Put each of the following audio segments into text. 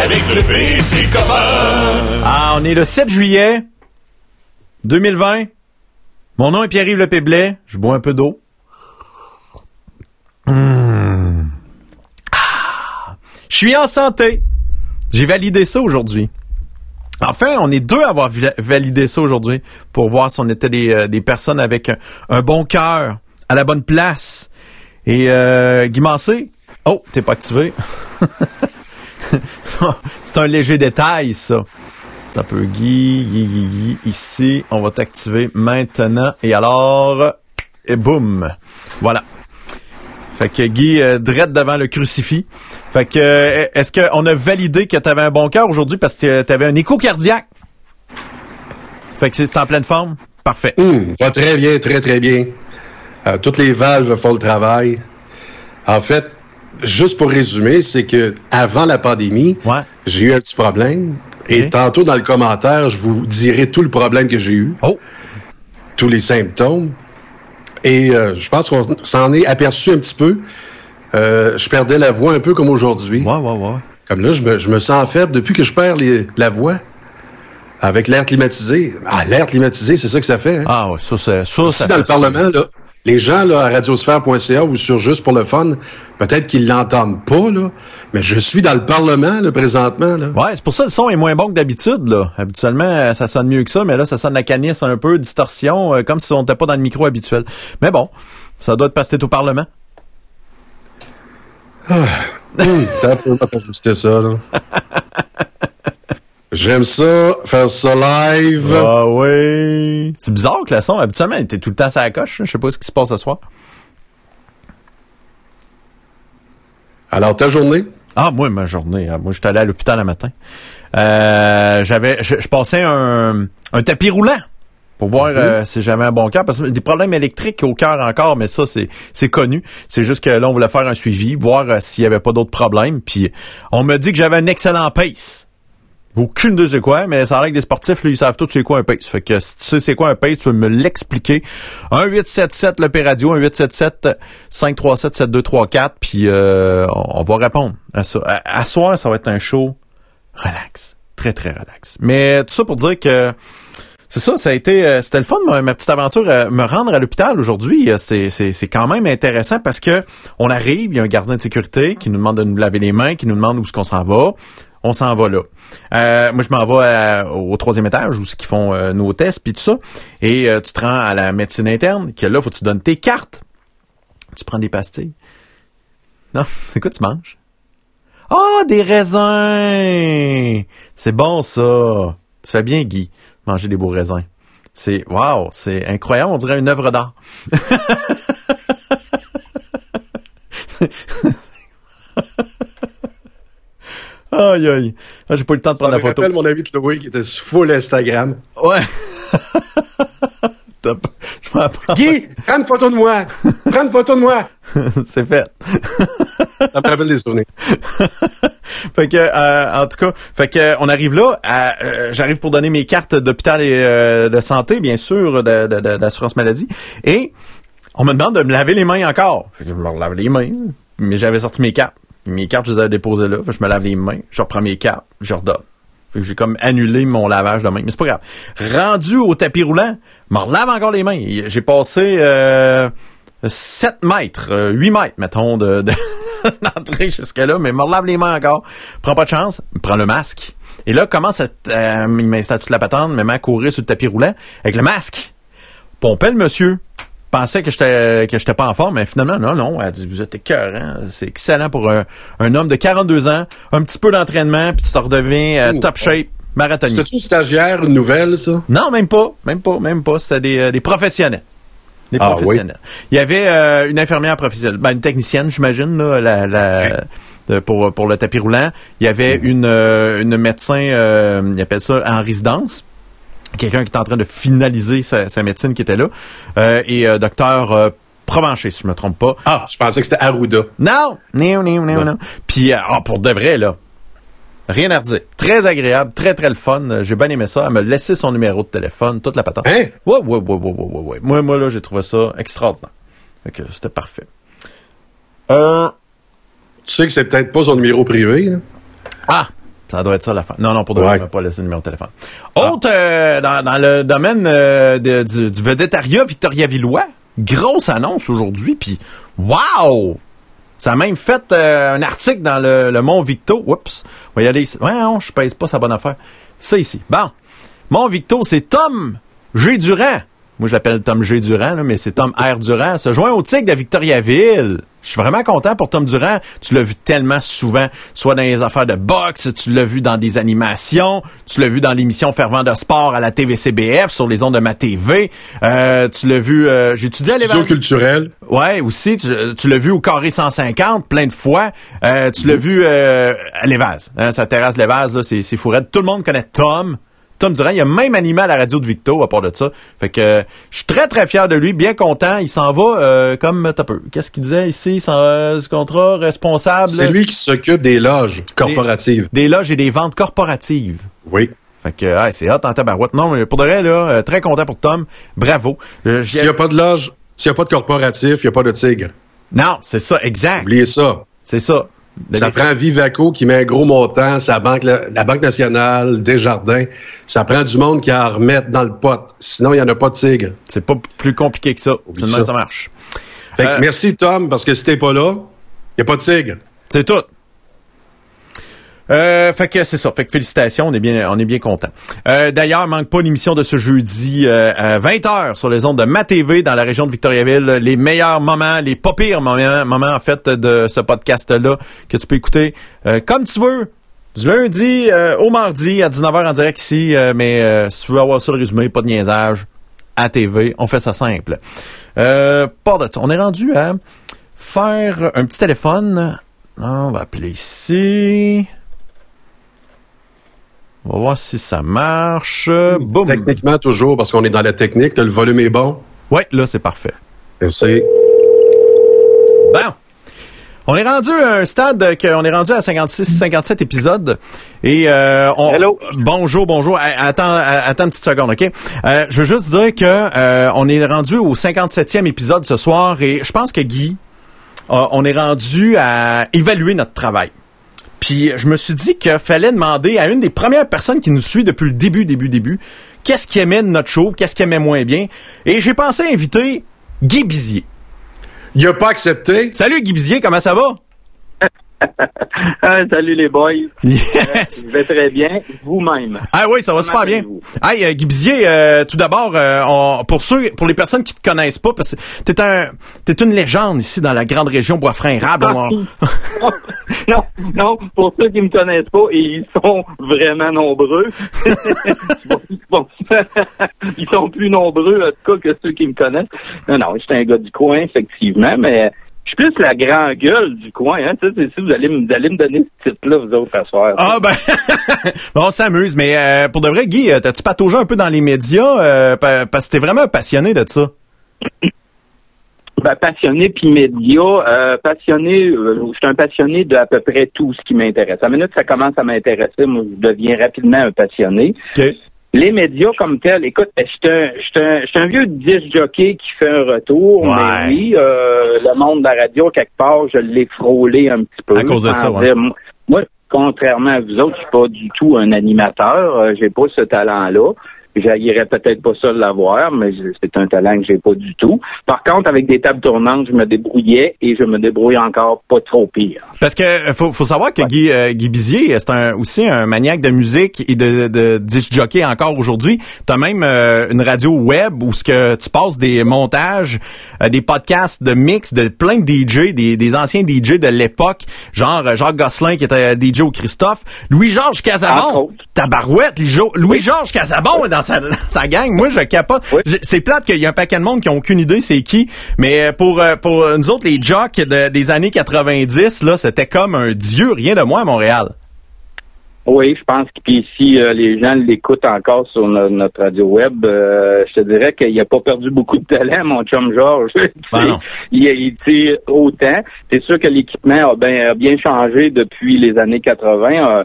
Avec le. Ah, on est le 7 juillet 2020. Mon nom est Pierre-Yves Le Péblet. Je bois un peu d'eau. Mmh. Ah. Je suis en santé. J'ai validé ça aujourd'hui. Enfin, on est deux à avoir validé ça aujourd'hui pour voir si on était des, euh, des personnes avec un, un bon cœur, à la bonne place. Et euh, Guy oh, t'es pas activé. C'est un léger détail, ça. Ça peut Guy, Guy, Guy, Guy. Ici, on va t'activer maintenant. Et alors, et boum. Voilà. Fait que Guy, euh, drette devant le crucifix. Fait que, est-ce qu'on a validé que t'avais un bon cœur aujourd'hui parce que t'avais un écho cardiaque? Fait que c'est en pleine forme? Parfait. Hum, va très bien, très, très bien. Euh, toutes les valves font le travail. En fait, juste pour résumer, c'est que avant la pandémie, Ouais. j'ai eu un petit problème. Et tantôt, dans le commentaire, je vous dirai tout le problème que j'ai eu, Oh! tous les symptômes. Et euh, je pense qu'on s'en est aperçu un petit peu. Euh, je perdais la voix un peu comme aujourd'hui. Ouais, ouais, ouais. Comme là, je me, je me sens faible depuis que je perds les- la voix. Avec l'air climatisé. Ah, l'air climatisé, c'est ça que ça fait. Hein? Ah ouais, ça, c'est, ça, Ici, ça dans fait le ça. Parlement, là, les gens là, à radiosphère.ca ou sur Juste pour le fun, peut-être qu'ils l'entendent pas, là, mais je suis dans le Parlement là, présentement. Là. Ouais, c'est pour ça que le son est moins bon que d'habitude, là. Habituellement, euh, ça sonne mieux que ça, mais là, ça sonne la canisse un peu, distorsion, euh, comme si on n'était pas dans le micro habituel. Mais bon, ça doit être parce que t'es au Parlement. Hum, t'as ajuster ça. Là. J'aime ça, faire ça live. Ah oui. C'est bizarre que le son, habituellement, il était tout le temps à la coche. Je sais pas ce qui se passe ce soir. Alors, ta journée? Ah, moi, ma journée. hein. Moi, j'étais allé à l'hôpital le matin. Euh, j'avais, je, je passais un, un tapis roulant pour voir euh, si j'avais un bon cœur. Parce que des problèmes électriques au cœur encore, mais ça, c'est, c'est connu. C'est juste que là, on voulait faire un suivi, voir euh, s'il y avait pas d'autres problèmes. Puis, on me dit que j'avais un excellent pace. Aucune de c'est quoi, mais ça a l'air que les sportifs, là, ils savent tous c'est quoi un pace. Fait que si tu sais c'est quoi un pace, tu peux me l'expliquer. 1-877 le P-Radio, 1-877-537-7234, puis euh, on va répondre à ça. À, à soir, ça va être un show relax. Très, très relax. Mais tout ça pour dire que c'est ça, ça a été, euh, c'était le fun, ma, ma petite aventure, euh, me rendre à l'hôpital aujourd'hui. euh, C'est, c'est, c'est quand même intéressant parce que on arrive, il y a un gardien de sécurité qui nous demande de nous laver les mains, qui nous demande où est-ce qu'on s'en va. On s'en va là. Euh, moi, je m'en vais à- au troisième étage où ce qu'ils font euh, nos tests puis tout ça. Et euh, tu te rends à la médecine interne, que là, faut que tu donnes tes cartes. Tu prends des pastilles. Non, c'est quoi tu manges? Ah, des raisins! C'est bon, ça. Tu fais bien, Guy, manger des beaux raisins. C'est, wow, c'est incroyable, on dirait une œuvre d'art. aïe, aïe. Ah, J'ai pas eu le temps de prendre me la photo. rappelle mon ami Chloé qui était sur full Instagram. Ouais. Pas- Je m'en prends. Guy, prends une photo de moi! Prends une photo de moi! C'est fait. Ça me rappelle des souvenirs. Fait que, euh, en tout cas, fait que, on arrive là. euh, J'arrive pour donner mes cartes d'hôpital et euh, de santé, bien sûr, d'assurance maladie. Et on me demande de me laver les mains encore. Fait que je me lave les mains. Mais j'avais sorti mes cartes. Mes cartes, je les avais déposées là. Je me lave les mains. Je reprends mes cartes. Je redonne. Fait j'ai comme annulé mon lavage de mains. Mais c'est pas grave. Rendu au tapis roulant, je me relave encore les mains. J'ai passé euh, 7 mètres, euh, 8 mètres, mettons, de, de d'entrée jusque-là, mais me relave les mains encore. Prends pas de chance, prends le masque. Et là, commence à, euh, il m'installe toute la patente, me met à courir sur le tapis roulant avec le masque. Pompait le monsieur. Pensait que j'étais que j'étais pas en forme, mais finalement, non, non. Elle dit, vous êtes écœurant. C'est excellent pour un, un homme de 42 ans, un petit peu d'entraînement, puis tu te redeviens euh, Oh. top shape, marathonien. C'était-tu une stagiaire, une nouvelle, ça? Non, même pas, même pas, même pas. C'était des, euh, des professionnels. Des Ah, professionnels. Il y avait euh, une infirmière professionnelle, ben, une technicienne, j'imagine, là, la, la- de- pour pour le tapis roulant. Il y avait une euh, une médecin, euh, il appelle ça en résidence. Quelqu'un qui est en train de finaliser sa, sa médecine qui était là. Euh, et euh, docteur euh, Provencher, si je me trompe pas. Ah, je pensais que c'était Arruda. Non, non, non, non, Non. Puis, euh, ah, pour de vrai, là, rien à redire. Très agréable, très, très le fun. J'ai bien aimé ça. Elle m'a laissé son numéro de téléphone, toute la patente. Hein? Ouais, ouais, ouais, ouais, ouais, ouais, ouais. Moi, moi, là, j'ai trouvé ça extraordinaire. Fait c'était parfait. Euh, Tu sais que c'est peut-être pas son numéro privé. Là. Ah! Ça doit être ça la fin. Non, non, pour de vrai, Ouais. pas laisser le numéro de téléphone. Autre, euh, dans, dans le domaine euh, de- du, du vedettariat Victoria Villois, grosse annonce aujourd'hui, puis wow! Ça a même fait euh, un article dans le, le Mont Victo. Oups, on va y aller ici. Ouais, non, je pèse pas sa bonne affaire. Ça ici. Bon, Mont Victo, c'est Tom G. Durand. Moi, je l'appelle Tom G. Durand, là, mais c'est Tom R. Durand. Se joint au tigre de Victoriaville. Je suis vraiment content pour Tom Durand. Tu l'as vu tellement souvent, soit dans les affaires de boxe, tu l'as vu dans des animations, tu l'as vu dans l'émission Fervent de sport à la TVCBF, sur les ondes de ma TV. Euh, tu l'as vu, euh, étudié à l'Évangile. culturel. Ouais, aussi, tu, tu l'as vu au carré 150 plein de fois. Euh, tu l'as vu euh, à l'Évase. Hein, sa terrasse l'Évase, là, c'est, c'est fou raide. Tout le monde connaît Tom. Tom Durand, il a même animé à la radio de Victo à part de ça. Fait que euh, je suis très très fier de lui, bien content. Il s'en va euh, comme t'as peu. Qu'est-ce qu'il disait ici? S'en va, ce contrat responsable? C'est lui qui s'occupe des loges corporatives. des loges et des ventes corporatives. Oui. Fait que ouais, c'est hot en tabarouette. Non, mais pour de vrai, là, euh, très content pour Tom. Bravo. Euh, S'il n'y a pas de loge, s'il n'y a pas de corporatif, il n'y a pas de tigre. Non, c'est ça, exact. Oubliez ça. C'est ça. Ça prend Vivaco qui met un gros montant, sa banque, la, Banque nationale, Desjardins. Ça prend du monde qui en remette dans le pot. Sinon, il n'y en a pas de tigre. C'est pas plus compliqué que ça. Même ça. ça marche. Fait que Euh, merci, Tom, parce que si t'es pas là, il n'y a pas de tigre. C'est tout. Euh, fait que c'est ça. Fait que félicitations, on est bien, on est bien content. Euh, D'ailleurs, manque pas l'émission de ce jeudi euh, à 20h sur les ondes de Ma TV dans la région de Victoriaville. Les meilleurs moments, les pas pires moments, en fait de ce podcast-là que tu peux écouter euh, comme tu veux. Du lundi euh, au mardi à 19h en direct ici, euh, mais si tu veux avoir ça le résumé, pas de niaisage, à TV, on fait ça simple. Euh, pas de ça. On est rendu à faire un petit téléphone. On va appeler ici. On va voir si ça marche. Boum. Techniquement, toujours, parce qu'on est dans la technique, le volume est bon. Ouais, là, c'est parfait. Merci. Bon. On est rendu à un stade qu'on est rendu à 56, 57 épisodes. Et euh, on... Hello. Bonjour, bonjour. Eh, Attends, euh, attends une petite seconde, OK? Euh, je veux juste dire que euh, on est rendu au 57e épisode ce soir et je pense que Guy, euh, on est rendu à évaluer notre travail. Puis je me suis dit qu'il fallait demander à une des premières personnes qui nous suit depuis le début, début, début, qu'est-ce qu'il aimait de notre show, qu'est-ce qu'il aimait moins bien. Et j'ai pensé inviter Guy Bizier. Il n'a pas accepté. Salut Guy Bizier, comment ça va? Ah, salut les boys. Yes. Je vais très bien. Vous-même. Ah oui, ça va super bien. Hey, euh, Guy Bizier, euh, tout d'abord, euh, pour ceux, pour les personnes qui te connaissent pas, parce que t'es un, t'es une légende ici dans la grande région Bois-Franc-Érable. On- non, non, pour ceux qui me connaissent pas, et ils sont vraiment nombreux. Ils sont plus nombreux, en tout cas, que ceux qui me connaissent. Non, non, j'étais un gars du coin, effectivement, mais je suis plus la grande gueule du coin, hein. Tu sais, c'est- si vous allez, me- vous allez me donner ce titre-là, vous autres, à soir. Ah ben, bon, on s'amuse, mais euh, pour de vrai, Guy, euh, t'as-tu pataugé un peu dans les médias euh, pa- parce que t'es vraiment un passionné de ça? Ben, passionné puis média, euh, passionné, euh, je suis un passionné de à peu près tout ce qui m'intéresse. À la minute que ça commence à m'intéresser, moi, je deviens rapidement un passionné. Les médias comme tels, écoute, je suis un, je suis un, suis un vieux disque jockey qui fait un retour, Ouais. mais oui, euh, le monde de la radio, quelque part, je l'ai frôlé un petit peu. À cause de ça, ouais. dire, Moi, contrairement à vous autres, je suis pas du tout un animateur, euh, j'ai pas ce talent-là. J'haïrais peut-être pas ça de l'avoir, mais c'est un talent que j'ai pas du tout. Par contre, avec des tables tournantes, je me débrouillais et je me débrouille encore pas trop pire. Parce que euh, faut, faut savoir que Guy, euh, Guy Bizier, euh, c'est un, aussi un maniaque de musique et de, de disc jockey encore aujourd'hui. T'as même euh, une radio web où ce que tu passes des montages, euh, des podcasts de mix de plein de DJ, des, des anciens DJ de l'époque, genre euh, Jacques Gosselin qui était DJ au Christophe, Louis-Georges Casabon, tabarouette, Louis- Louis-Georges Casabon est dans sa, dans sa gang. Moi, je capote. Oui. C'est plate qu'il y a un paquet de monde qui ont aucune idée c'est qui, mais euh, pour euh, pour nous autres les jocks de- des années 90 là, c'était comme un dieu, rien de moins à Montréal. Oui, je pense que puis si euh, les gens l'écoutent encore sur no- notre radio web, euh, je te dirais qu'il a pas perdu beaucoup de talent, mon chum Georges. Sais, Ben il, il tire autant. C'est sûr que l'équipement a bien, a bien changé depuis les années 80. Euh,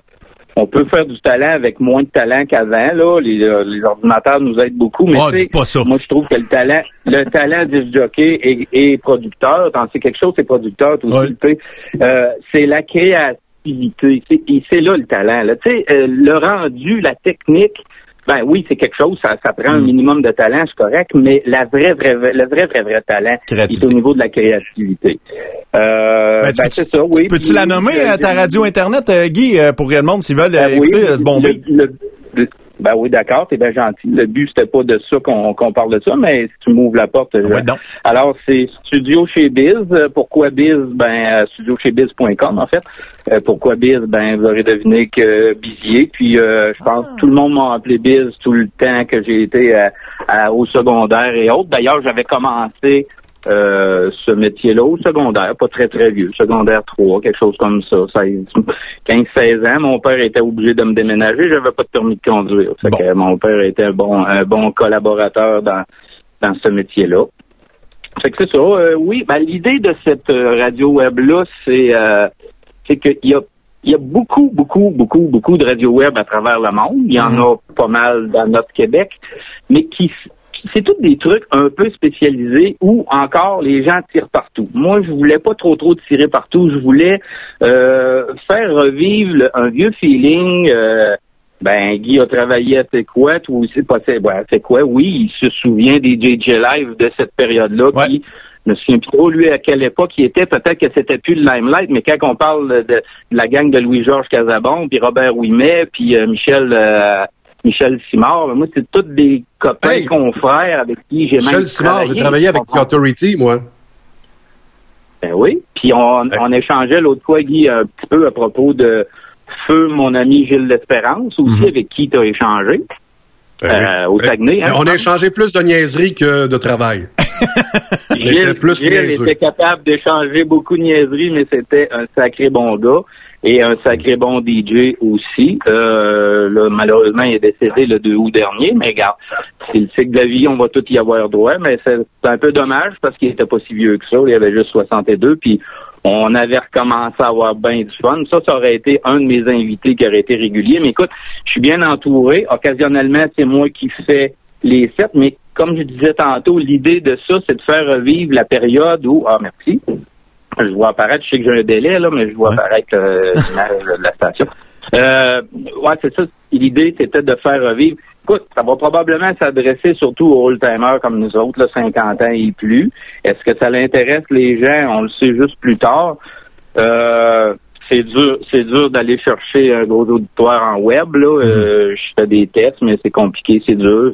on peut faire du talent avec moins de talent qu'avant. Là, les, euh, les, ordinateurs nous aident beaucoup, mais oh, pas ça. moi je trouve que le talent, le talent du jockey et, producteur, quand c'est quelque chose, c'est producteur, aussi, euh, c'est la créativité. Et c'est là le talent. Là. Tu sais, euh, le rendu, la technique, ben oui, c'est quelque chose, ça, ça prend un mm. minimum de talent, c'est correct, mais la vraie, vraie, le vrai, vrai, vrai talent, c'est au niveau de la créativité. Euh, ben, ben c'est ça, oui. Peux-tu la nommer à ta radio internet, euh, Guy, euh, pour le monde s'ils veulent ben écouter ce bon ben oui, d'accord, t'es bien gentil. Le but, c'était pas de ça qu'on parle de ça, mais si tu m'ouvres la porte. Alors, c'est Studio chez Biz. Pourquoi Biz? Ben, chez Biz.com, en fait. Euh, pourquoi Biz? Ben, vous aurez deviné que Bizier. Puis, euh, je pense que tout le monde m'a appelé Biz tout le temps que j'ai été au secondaire et autres. D'ailleurs, j'avais commencé euh, ce métier-là au secondaire, pas très très vieux, secondaire 3, quelque chose comme ça, 15-16 ans. Mon père était obligé de me déménager, j'avais pas de permis de conduire. mon père était un bon un bon collaborateur dans dans ce métier-là. Fait que c'est ça. Euh, oui, ben, l'idée de cette euh, radio web là, c'est euh, c'est qu'il y a il y a beaucoup, beaucoup, beaucoup, beaucoup de radio web à travers le monde. Il y en mm-hmm. a pas mal dans notre Québec, mais qui c'est tous des trucs un peu spécialisés où encore les gens tirent partout. Moi, je voulais pas trop trop tirer partout. Je voulais euh, faire revivre un vieux feeling. Euh, ben, Guy a travaillé à quoi ou c'est pas c'est quoi, oui, il se souvient des JJ Live de cette période-là qui je me souviens plus trop, lui, à quelle époque il était. Peut-être que c'était plus le limelight, mais quand on parle de, la gang de Louis-Georges Casabon, puis Robert Ouimet, puis euh, Michel Michel Simard. Moi, c'est tous des copains confrères avec qui j'ai même Michel Simard, j'ai travaillé avec The Authority, moi. Ben oui. Puis on, on échangeait l'autre fois, Guy, un petit peu à propos de Feu, mon ami Gilles L'Espérance, aussi, mhm. avec qui tu as échangé. Ben euh, au ben, Saguenay. Hein, on a échangé plus de niaiseries que de travail. Gilles, plus Gilles était capable d'échanger beaucoup de niaiseries, mais c'était un sacré bon gars et un sacré bon DJ aussi. Euh, malheureusement, il est décédé le 2 août dernier, mais regarde, c'est le cycle de la vie, on va tout y avoir droit, mais c'est un peu dommage parce qu'il était pas si vieux que ça, il avait juste 62, puis on avait recommencé à avoir bien du fun. Ça, ça aurait été un de mes invités qui aurait été régulier. Mais écoute, je suis bien entouré. Occasionnellement, c'est moi qui fais les sets, mais comme je disais tantôt, l'idée de ça, c'est de faire revivre la période où, ah merci, je vois apparaître, je sais que j'ai un délai, là, mais je vois apparaître euh, l'image de la station. Euh, ouais, c'est ça. L'idée, c'était de faire revivre. Écoute, ça va probablement s'adresser surtout aux old-timers comme nous autres, là, 50 ans et plus. Est-ce que ça l'intéresse les gens? On le sait juste plus tard. Euh, c'est dur, c'est dur d'aller chercher un gros auditoire en web. Là. Euh, mm-hmm. je fais des tests, mais c'est compliqué, c'est dur.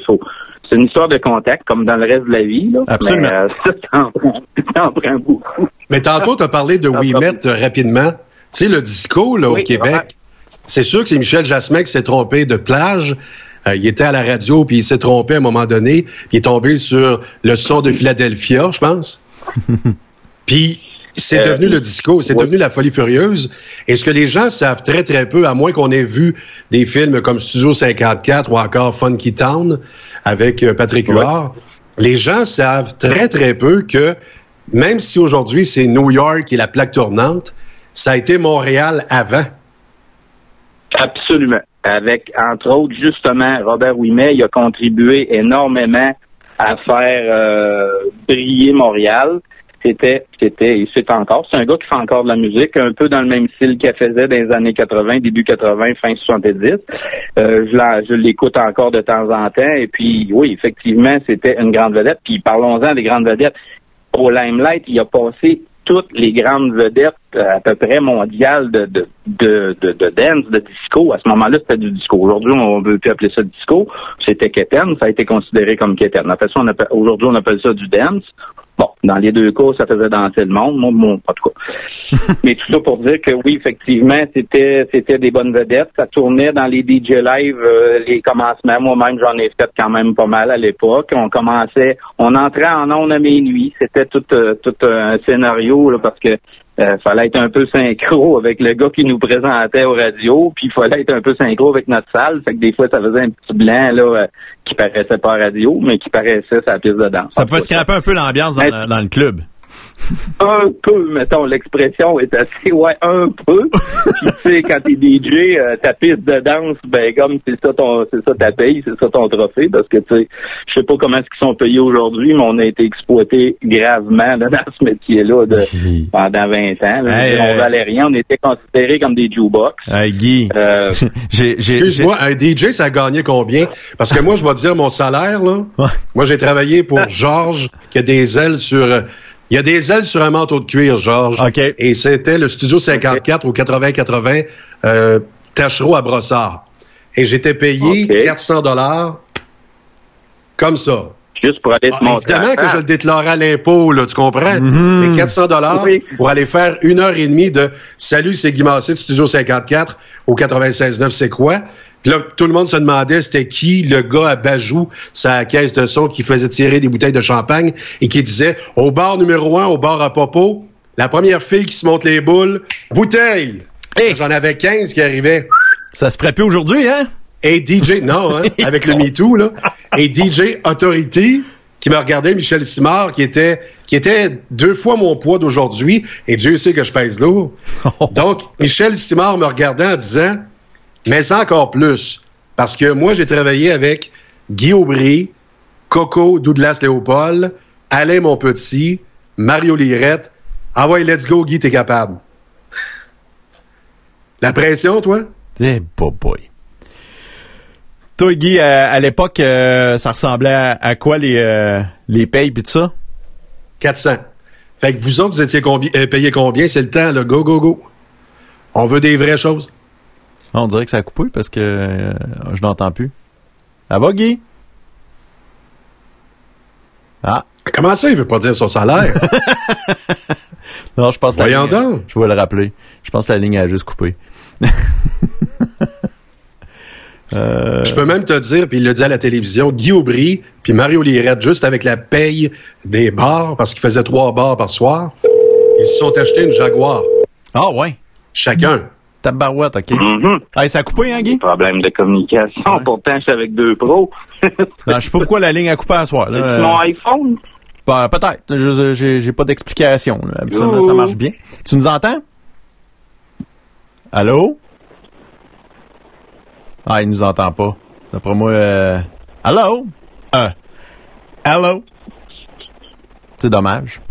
C'est une histoire de contact, comme dans le reste de la vie. Là. Absolument. Mais, euh, ça, beaucoup. Mais tantôt, tu as parlé de Wimet rapidement. Tu sais, le disco là, au Québec, c'est sûr que c'est Michel Jasmin qui s'est trompé de plage. Euh, il était à la radio, puis il s'est trompé à un moment donné, puis il est tombé sur le son de Philadelphia, je pense. puis c'est devenu le disco, c'est devenu la folie furieuse. Et ce que les gens savent très, très peu, à moins qu'on ait vu des films comme Studio 54 ou encore Funky Town avec euh, Patrick Huard, les gens savent très, très peu que même si aujourd'hui c'est New York qui est la plaque tournante, ça a été Montréal avant. Absolument. Avec, entre autres, justement, Robert Ouimet, il a contribué énormément à faire euh, briller Montréal c'était, c'était, et c'est encore, c'est un gars qui fait encore de la musique, un peu dans le même style qu'il faisait dans les années 80, début 80, fin 70. Euh, je, je l'écoute encore de temps en temps, et puis oui, effectivement, c'était une grande vedette. Puis parlons-en des grandes vedettes. Au Limelight, il a passé toutes les grandes vedettes à peu près mondiales de, de, de, de, dance, de disco. À ce moment-là, c'était du disco. Aujourd'hui, on ne veut plus appeler ça disco. C'était Keten, ça a été considéré comme Keten. En fait, aujourd'hui, on appelle ça du dance. Bon, dans les deux cas, ça faisait danser le monde. Moi, bon, pas de quoi. Mais tout ça pour dire que oui, effectivement, c'était c'était des bonnes vedettes. Ça tournait dans les DJ live, euh, les commencements. Moi-même, j'en ai fait quand même pas mal à l'époque. On commençait, on entrait en ondes à minuit. C'était tout, euh, tout un scénario là, parce que euh, fallait être un peu synchro avec le gars qui nous présentait au radio, puis il fallait être un peu synchro avec notre salle. Fait que des fois, ça faisait un petit blanc là euh, qui paraissait pas radio, mais qui paraissait sa piste de danse. Ça pouvait scraper un peu l'ambiance dans, le club. un peu, mettons, l'expression est assez, ouais, un peu. Puis tu sais, quand t'es DJ, euh, ta piste de danse, ben comme c'est ça ton, c'est ça ta paye, c'est ça ton trophée, parce que tu sais, je sais pas comment est-ce qu'ils sont payés aujourd'hui, mais on a été exploité gravement là, dans ce métier-là de, pendant 20 ans. Là, Hey, on euh, valait rien, on était considérés comme des jukebox. Hey, Guy, Euh, j'ai, j'ai, j'ai- Excuse-moi, un DJ, ça a gagné combien? Parce que moi, je vais te dire mon salaire, là. Ouais. Moi, j'ai travaillé pour Georges, qui a des ailes sur... Il y a des ailes sur un manteau de cuir, Georges. OK. Et c'était le Studio 54 au 80-80 euh, Tachereau à Brossard. Et j'étais payé OK. 400 dollars comme ça. juste pour aller se Ah, montrer. évidemment que je le déclarais à l'impôt, là, tu comprends? Mhm. Mais 400 dollars Oui. pour aller faire une heure et demie de Salut, c'est Guy Massé du Studio 54 au 96.9, c'est quoi? Puis là, tout le monde se demandait c'était qui le gars à Bajou, sa caisse de son qui faisait tirer des bouteilles de champagne et qui disait au bar numéro un, au bar à Popo, la première fille qui se monte les boules, bouteille! Hey! J'en avais 15 qui arrivaient. ça se ferait plus aujourd'hui, hein? Et DJ, non, hein, avec le MeToo, là. Et DJ Authority, qui me regardait, Michel Simard, qui était, qui était deux fois mon poids d'aujourd'hui, et Dieu sait que je pèse lourd. Donc, Michel Simard me regardait en disant, mais encore plus, parce que moi, j'ai travaillé avec Guy Aubry, Coco Douglas Léopold, Alain Monpetit, Mario Lirette. Ah ouais, let's go, Guy, t'es capable. La pression, toi? Eh, boy, boy. Toi, Guy, à, à l'époque, euh, ça ressemblait à, à quoi les, euh, les payes pis tout ça? 400. Fait que vous autres, vous étiez combi- euh, payé combien? C'est le temps, là. Go, go, go. On veut des vraies choses. On dirait que ça a coupé parce que euh, je n'entends plus. Ça va, Guy? Ah, Comment ça, il veut pas dire son salaire? non, je pense que la Voyons ligne- donc. Je vais le rappeler. Je pense que la ligne a juste coupé. Euh, Je peux même te dire, puis il l'a dit à la télévision, Guy Aubry puis Mario Lirette, juste avec la paye des bars, parce qu'ils faisaient trois bars par soir, ils se sont achetés une Jaguar, Ah ouais, chacun. Tabarouette, OK. Mhm. Hey, ça a coupé, hein, Guy? Problème de communication. Ouais. Pourtant, je suis avec deux pros. Non, je sais pas pourquoi la ligne a coupé à soir. Là. Mon iPhone. Ben, peut-être. Je- J'ai pas d'explication. Habituellement, ça marche bien. Tu nous entends? Allô? Ah, il nous entend pas. D'après moi, euh... Allô? Euh... Allô? C'est dommage.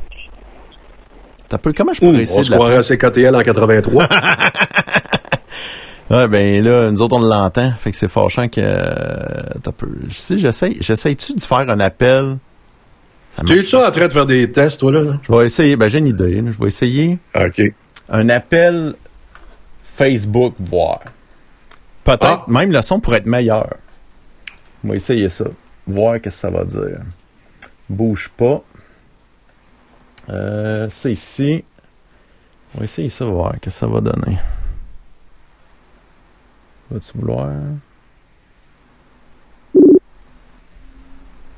T'as peu... Comment je pourrais essayer on de se la... croirait à CKTL en 83. Ouais, ben là, nous autres, on l'entend. Fait que c'est fâchant que... euh, T'as peu... Je sais, j'essaie... J'essaie-tu de faire un appel? T'es-tu en train de faire des tests, toi, là? là? Je vais essayer. Ben, j'ai une idée. là. Je vais essayer OK. un appel Facebook voir. Peut-être Ah. même le son pourrait être meilleur. On va essayer ça. Voir qu'est-ce que ça va dire. Bouge pas. Euh, c'est ici. On va essayer ça, voir qu'est-ce que ça va donner. Vas-tu vouloir?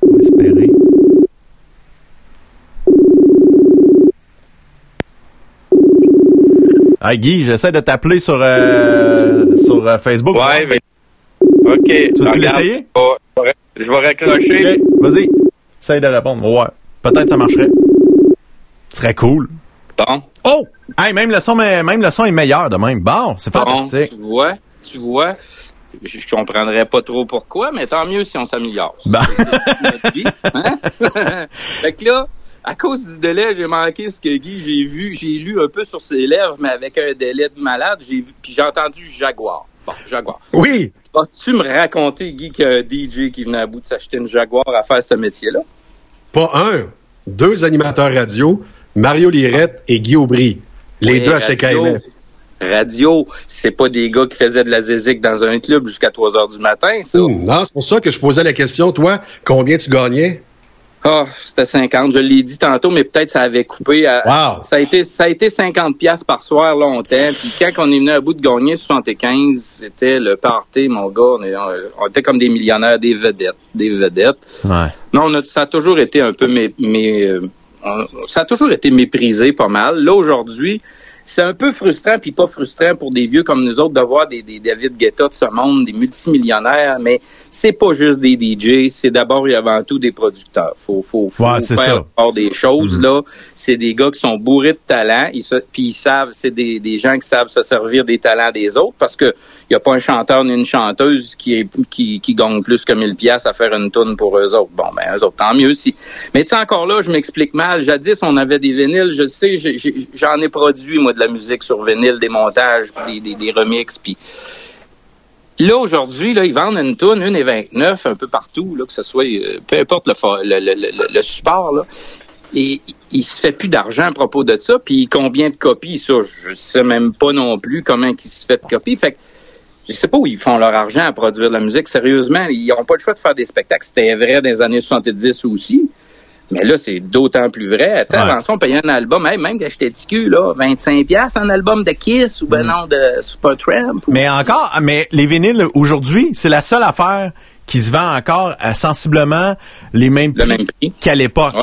On va espérer. Ah Guy, j'essaie de t'appeler sur, euh, sur euh, Facebook. Ouais, mais... OK. Tu veux-tu Regarde, l'essayer? Je vais, raccrocher. Ok, vas-y. Essaye de répondre. Ouais. Peut-être ça marcherait. Serait cool. Bon, Oh! Hey, même le son, mais- même le son est meilleur de même. Bon, c'est bon, fantastique. tu vois, tu vois. Je, je comprendrais pas trop pourquoi, mais tant mieux si on s'améliore. C'est notre vie, hein? fait que là, à cause du délai, j'ai manqué ce que Guy, j'ai vu, j'ai lu un peu sur ses lèvres, mais avec un délai de malade, j'ai vu, puis j'ai entendu Jaguar. Bon, Jaguar. Oui! Vas-tu me raconter, Guy, qu'il y a un DJ qui venait à bout de s'acheter une Jaguar à faire ce métier-là? Pas un, deux animateurs radio, Mario Lirette et Guy Aubry. Les Oui, deux à radio, CKMF. Radio, c'est pas des gars qui faisaient de la zézique dans un club jusqu'à 3 heures du matin, ça. Hum, Non, c'est pour ça que je posais la question, toi, combien tu gagnais? Ah, c'était 50. Je l'ai dit tantôt, mais peut-être ça avait coupé. à- Wow. Ça a été, ça a été 50 pièces par soir longtemps. Puis quand on est venu à bout de gagner 75, c'était le party, mon gars. On, est- on était comme des millionnaires, des vedettes, des vedettes. Ouais. Non, on a- ça a toujours été un peu mé, mé- euh, on- ça a toujours été méprisé pas mal. Là aujourd'hui, c'est un peu frustrant, puis pas frustrant pour des vieux comme nous autres de voir des, des David Guetta de ce monde, des multimillionnaires, mais c'est pas juste des DJ, c'est d'abord et avant tout des producteurs. Faut, faut, faut faire des choses, mm-hmm. là. C'est des gars qui sont bourrés de talent, ils puis ils savent, c'est des, des gens qui savent se servir des talents des autres, parce que y a pas un chanteur ni une chanteuse qui est, qui, qui gagne plus que 1000 pièces à faire une tune pour eux autres. Bon, ben, eux autres, tant mieux si. Mais tu sais, encore là, je m'explique mal. Jadis, on avait des vinyles, je sais, j'en ai, produit, moi, de la musique sur vinyle, des montages, des, des, remixes, puis Là, aujourd'hui, là, ils vendent une tonne, une et 29, un peu partout, là, que ce soit, euh, peu importe le, le, le, support, là. Et il se fait plus d'argent à propos de ça. Puis combien de copies, ça, je sais même pas non plus comment il se fait de copies. Fait que je sais pas où ils font leur argent à produire de la musique. Sérieusement, ils n'ont pas le choix de faire des spectacles. C'était vrai dans les années 70 aussi. Mais là, c'est d'autant plus vrai. Tu sais, avant ça, on payait un album, même quand j'étais ticu, là, 25$ un album de Kiss ou ben mm. non de Supertramp. Mais encore, mais les vinyles aujourd'hui, c'est la seule affaire qui se vend encore à sensiblement les mêmes prix, qu'à l'époque.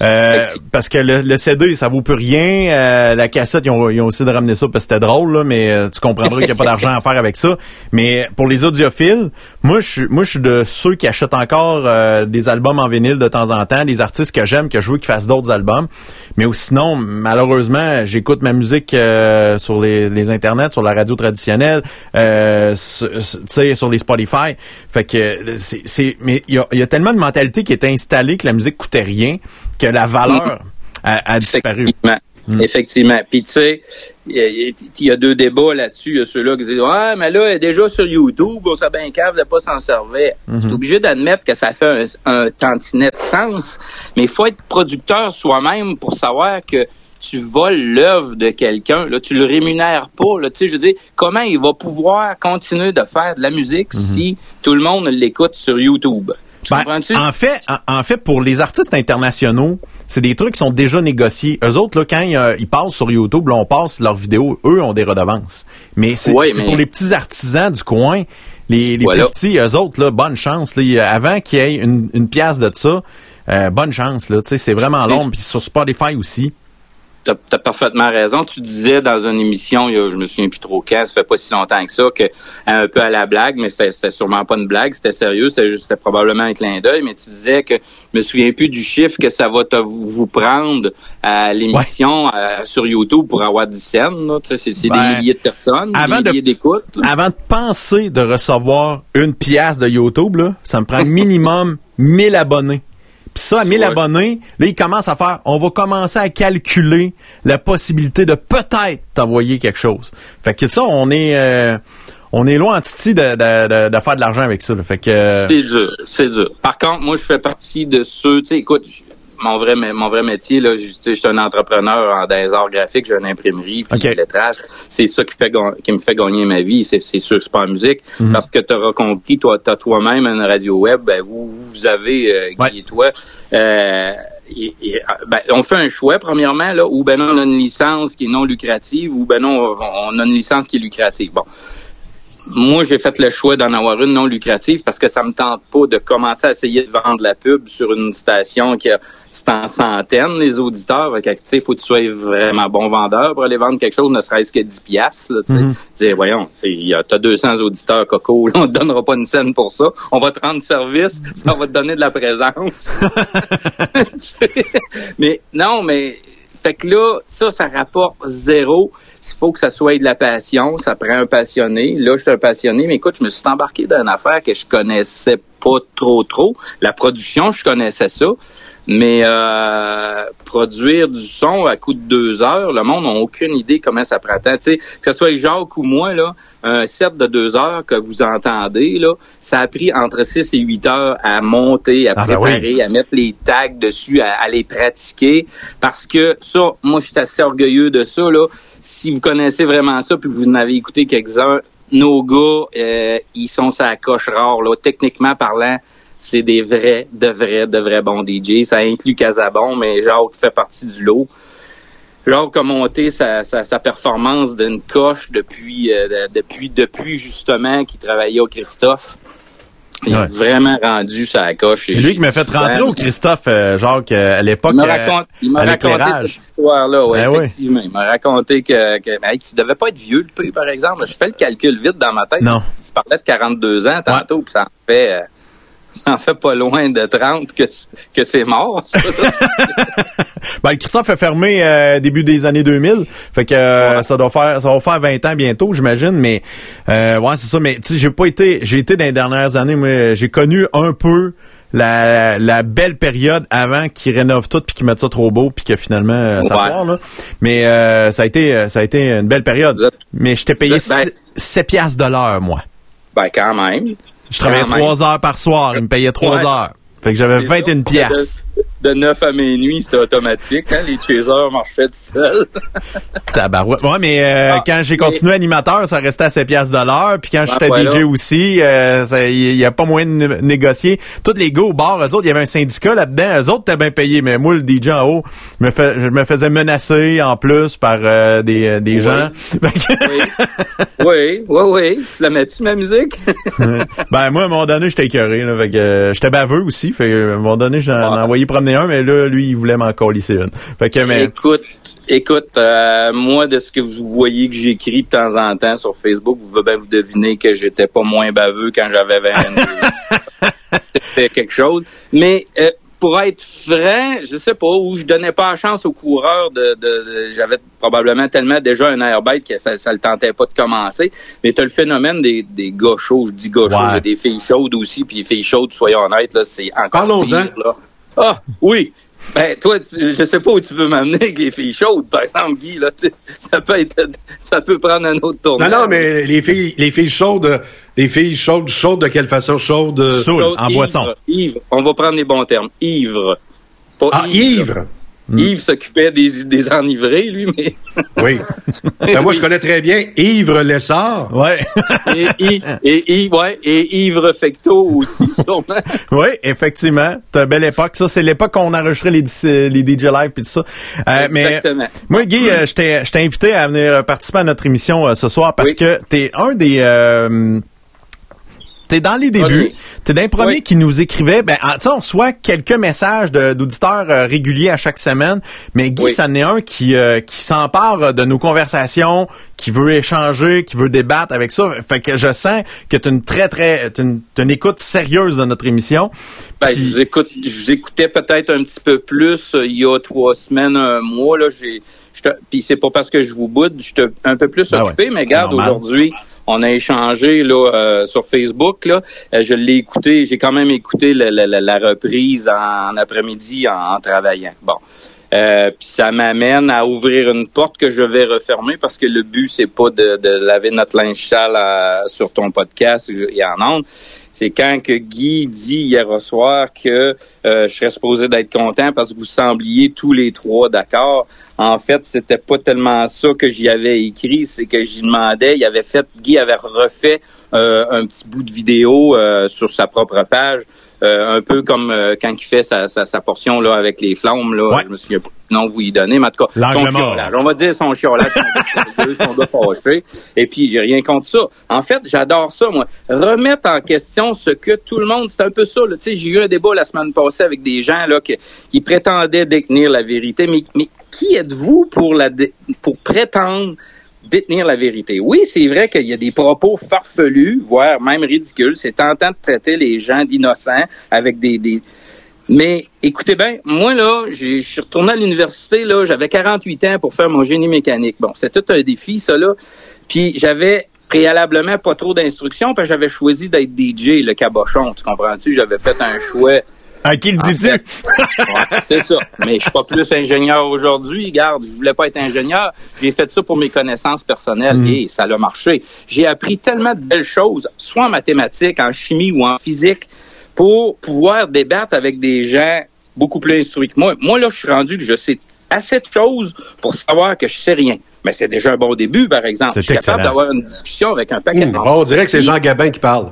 Euh, parce que le, CD, ça vaut plus rien. Euh, la cassette, ils ont, ils ont aussi de ramener ça parce que c'était drôle, là, mais euh, tu comprendras qu'il n'y a pas d'argent à faire avec ça. Mais pour les audiophiles, moi, je moi, je suis de ceux qui achètent encore des albums en vinyle de temps en temps, des artistes que j'aime, que je veux qu'ils fassent d'autres albums. Mais sinon, malheureusement, j'écoute ma musique sur les, les internets, sur la radio traditionnelle, tu sais, sur les Spotify. Fait que c'est, mais il y a, y a tellement de mentalité qui est installée que la musique coûtait rien que la valeur a, disparu. Hmm. Effectivement. Puis tu sais, il y, a deux débats là-dessus. Il y a ceux-là qui disent Ouais, mais là, elle est déjà sur YouTube, on s'est bien cave de pas s'en servir. Mm Je obligé d'admettre que ça fait un, tantinet de sens, mais il faut être producteur soi-même pour savoir que tu voles l'œuvre de quelqu'un, là, tu le rémunères pas, là, tu sais, je veux dire, comment il va pouvoir continuer de faire de la musique mhm. si tout le monde l'écoute sur YouTube? Ben, en fait, en, fait, pour les artistes internationaux, c'est des trucs qui sont déjà négociés. Eux autres, là, quand ils, passent sur YouTube, là, on passe leurs vidéos, eux ont des redevances. Mais c'est pour les petits artisans du coin, les, petits, eux autres, là, bonne chance. Là, avant qu'il y ait une, pièce de ça, euh, bonne chance. Là, c'est vraiment long. Puis sur Spotify aussi tu as, parfaitement raison. Tu disais dans une émission, je me souviens plus trop quand, ça fait pas si longtemps que ça, que un peu à la blague, mais c'était sûrement pas une blague, c'était sérieux, c'était probablement un clin d'œil, mais tu disais que je me souviens plus du chiffre que ça va te, vous prendre à l'émission sur YouTube pour avoir 10 scènes. C'est des ben, milliers de personnes, des milliers d'écoutes. Avant de penser de recevoir une pièce de YouTube, là, ça me prend minimum 1000 abonnés. Puis ça, à 1000 abonnés, là, ils commencent à faire, on va commencer à calculer la possibilité de peut-être t'envoyer quelque chose. Fait que ça, on est... Euh, on est loin, Titi, de, de, de, faire de l'argent avec ça. Fait que... C'est dur, c'est dur. Par contre, moi, je fais partie de ceux, tu sais, écoute, mon vrai mon vrai métier là, je, je suis un entrepreneur en des arts graphiques, j'ai une imprimerie, puis okay. lettrage. C'est ça qui fait qui me fait gagner ma vie, c'est c'est sûr c'est pas la musique mhm. parce que tu auras compris toi tu as toi-même une radio web, ben vous vous avez euh, et toi euh, ben, on fait un choix premièrement là ou ben non on a une licence qui est non lucrative ou ben non on a une licence qui est lucrative. Bon, moi, j'ai fait le choix d'en avoir une non lucrative parce que ça me tente pas de commencer à essayer de vendre la pub sur une station qui a c'est en centaines les auditeurs. Fait que, il faut que tu sois vraiment bon vendeur pour aller vendre quelque chose, ne serait-ce que 10 piastres. Là, mm -hmm. voyons, t'as 200 auditeurs coco, là, on te donnera pas une scène pour ça. On va te rendre service, ça va te donner de la présence. mais non, mais fait que là, ça, ça rapporte zéro. Il faut que ça soit de la passion. Ça prend un passionné. Là, je suis un passionné, mais écoute, je me suis embarqué dans une affaire que je connaissais pas trop, trop. La production, je connaissais ça. Mais euh, produire du son à coup de deux heures, le monde n'a aucune idée comment ça prend Tu sais, que ce soit Jacques ou moi, là, un set de deux heures que vous entendez, là, ça a pris entre six et huit heures à monter, à ah, ben préparer, à mettre les tags dessus, à, les pratiquer. Parce que ça, moi, je suis assez orgueilleux de ça. Là. Si vous connaissez vraiment ça, puis vous en avez écouté quelques-uns, nos gars, euh, ils sont sa coche rare. Là. Techniquement parlant, c'est des vrais, de vrais, de vrais bons DJ. Ça inclut Casabon, mais Jacques fait partie du lot. Jacques a monté sa, sa, performance d'une coche depuis, euh, depuis, depuis justement qu'il travaillait au Christophe. Il a vraiment rendu sa coche. C'est lui qui m'a fait rentrer au Christophe, euh, Jacques, euh, à l'époque. Il m'a raconté, il m'a raconté cette histoire-là, ouais, ben effectivement. Il m'a raconté que, que ben, qu'il devait pas être vieux, le prix, par exemple. Je fais le calcul vite dans ma tête. Non. Il parlait de 42 ans tantôt, puis ça en fait... En fait pas loin de 30 que, que c'est mort. Ça. ben, le Christophe a fermé euh, début des années 2000. Fait que euh, ça doit faire ça va faire 20 ans bientôt, j'imagine. Mais euh, ouais, c'est ça. Mais tu sais, j'ai pas été. J'ai été dans les dernières années, mais j'ai connu un peu la, la belle période avant qu'ils rénovent tout puis qu'ils mettent ça trop beau puis que finalement euh, ça part là. Mais euh, ça a été ça a été une belle période. mais je t'ai payé ben, 7 piastres de l'heure moi. Ben quand même. Je travaillais trois heures par soir. Il me payait trois heures. Fait que j'avais 21 pièces de 9 à minuit, c'était automatique. Hein? Les chasers marchaient tout seuls. Tabarouette. Ouais, mais euh, ah, quand j'ai continué animateur, ça restait à 7 piastres de l'heure. Puis quand ah, j'étais DJ aussi, il euh, y, a pas moyen de négocier. Tous les gars au bar, eux autres, il y avait un syndicat là-dedans. Eux autres, t'es bien payé. Mais moi, le DJ en haut, je me, fais, je me faisais menacer en plus par euh, des, des gens. oui. oui, oui, oui. Tu la mets-tu, ma musique? ben, moi, à un moment donné, j'étais écœuré. J'étais baveux aussi. Fait à un moment donné, j'en ai envoyé promener un, mais là, lui, il voulait m'en colisser une. Fait que, mais... Écoute, écoute, euh, moi, de ce que vous voyez que j'écris de temps en temps sur Facebook, vous pouvez bien vous deviner que j'étais pas moins baveux quand j'avais 20 ans. C'était quelque chose. Mais euh, pour être franc, je sais pas, où je donnais pas la chance aux coureurs de, de, j'avais probablement tellement déjà un air bête que ça, ça le tentait pas de commencer. Mais tu as le phénomène des, des gars chauds, je dis gars chauds, des filles chaudes aussi, puis les filles chaudes, soyons honnêtes, là, c'est encore Parlons-en. Ah, oui. Ben, toi, tu, je sais pas où tu veux m'amener avec les filles chaudes, par exemple, Guy, là, ça peut être, ça peut prendre un autre tour. Non, non, mais les filles, les filles chaudes, les filles chaudes, chaudes de quelle façon? Chaudes? en boisson. Ivre. On va prendre les bons termes. Ivre. ah, ivre. Hmm. Yves s'occupait des, des enivrés, lui, mais. oui. Ben, moi, je connais très bien Yves Lessard. Ouais. et, et, et, ouais, et Yves Fecto aussi, sûrement. oui, effectivement. C'est une belle époque. Ça, c'est l'époque qu'on enregistrait les, les DJ Live et tout ça. Euh, Exactement. Mais, moi, Guy, euh, je t'ai invité à venir participer à notre émission euh, ce soir parce que t'es un des T'es dans les débuts. T'es dans les premiers qui nous écrivaient. Ben, tu on reçoit quelques messages d'auditeurs euh, réguliers à chaque semaine. Mais Guy, ça n'est un qui, euh, qui s'empare de nos conversations, qui veut échanger, qui veut débattre avec ça. Fait que je sens que tu une très, très, une, une, écoute sérieuse de notre émission. Ben, je vous écoute, je vous écoutais peut-être un petit peu plus euh, il y a trois semaines, un mois, là. J'ai, puis c'est pas parce que je vous boude, je suis un peu plus ben occupé, mais garde aujourd'hui on a échangé là euh, sur Facebook. Là, euh, je l'ai écouté, j'ai quand même écouté la, reprise en, après-midi en, travaillant. Bon. Euh, puis ça m'amène à ouvrir une porte que je vais refermer parce que le but c'est pas de, laver notre linge sale sur ton podcast et en ondes. C'est quand que Guy dit hier soir que je serais supposé d'être content parce que vous sembliez tous les trois d'accord. En fait, c'était pas tellement ça que j'y avais écrit, c'est que j'y demandais, il avait fait, Guy avait refait euh, un petit bout de vidéo euh, sur sa propre page, euh, un peu comme quand il fait sa, sa, portion là avec les flammes là. Je me souviens pas non vous y donnez, mais en tout cas son chiolage. On va dire son chiolage, son, son fâché. Et puis j'ai rien contre ça. En fait, j'adore ça moi. Remettre en question ce que tout le monde, c'est un peu ça. Tu sais, j'ai eu un débat la semaine passée avec des gens là qui, qui prétendaient détenir la vérité, mais, mais qui êtes-vous pour, la pour prétendre détenir la vérité? Oui, c'est vrai qu'il y a des propos farfelus, voire même ridicules. C'est tentant de traiter les gens d'innocents avec des. Mais écoutez bien, moi là, je suis retourné à l'université là, j'avais 48 ans pour faire mon génie mécanique. Bon, c'était un défi ça là. Puis j'avais préalablement pas trop d'instructions, parce que j'avais choisi d'être DJ, le cabochon, tu comprends-tu? J'avais fait un choix à qui le dis-tu? c'est ça. Mais je suis pas plus ingénieur aujourd'hui. Regarde, je voulais pas être ingénieur. J'ai fait ça pour mes connaissances personnelles mm. et ça a marché. J'ai appris tellement de belles choses, soit en mathématiques, en chimie ou en physique, pour pouvoir débattre avec des gens beaucoup plus instruits que moi. Moi, là, je suis rendu que je sais assez de choses pour savoir que je sais rien. Mais c'est déjà un bon début, par exemple. Je suis capable d'avoir une discussion avec un paquet de monde. on dirait que c'est Jean Gabin qui parle.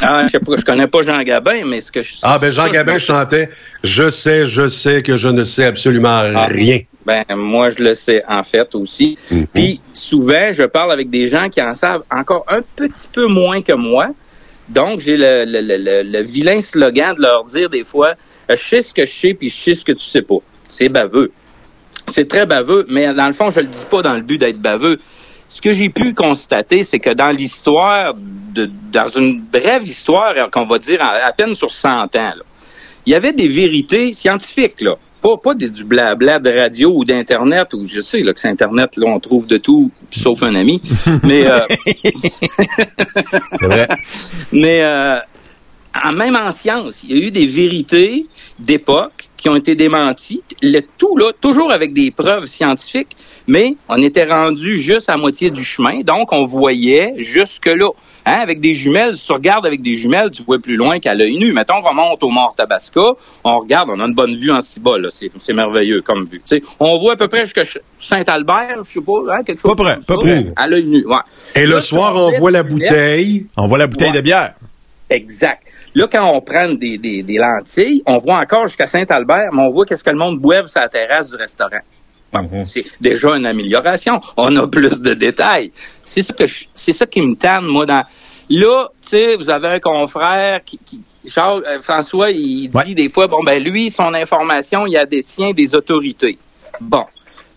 Ah, je sais pas, je connais pas Jean Gabin, mais ce que je Ah, ben Jean Gabin chantait Je sais, je sais que je ne sais absolument ah. rien. Ben, moi, je le sais, en fait, aussi. Mhm. Puis, souvent, je parle avec des gens qui en savent encore un petit peu moins que moi. Donc, j'ai le, le, le, le, vilain slogan de leur dire des fois, je sais ce que je sais, puis je sais ce que tu sais pas. C'est baveux. C'est très baveux, mais dans le fond, je le dis pas dans le but d'être baveux. Ce que j'ai pu constater, c'est que dans l'histoire, de, dans une brève histoire, qu'on va dire à, peine sur 100 ans, là, il y avait des vérités scientifiques, là. Pas, pas du blabla de radio ou d'Internet, ou je sais là, que c'est Internet, là, on trouve de tout, sauf un ami. Mais, euh, c'est vrai. Mais, euh, en même en science, il y a eu des vérités d'époque qui ont été démenties. Le tout, là, toujours avec des preuves scientifiques, mais on était rendu juste à moitié du chemin. Donc, on voyait jusque-là. Hein, avec des jumelles, si tu regardes avec des jumelles, tu vois plus loin qu'à l'œil nu. Mettons qu'on monte au Mont Tabasca, on regarde, on a une bonne vue en bas, là. C'est, merveilleux comme vue. on voit à peu près jusqu'à Saint-Albert, je sais pas, hein, quelque chose. Pas près, pas près. À l'œil nu, ouais. Et le soir, on voit la bouteille. On voit la bouteille de bière. Exact. Là, quand on prend des, des, des lentilles, on voit encore jusqu'à Saint-Albert, mais on voit qu'est-ce que le monde boive sur la terrasse du restaurant. C'est déjà une amélioration. On a plus de détails. C'est ça que c'est ça qui me tanne, moi, dans. Là, tu sais, vous avez un confrère qui, qui Charles, euh, François, il dit des fois, bon, ben lui, son information, il a détient des autorités. Bon.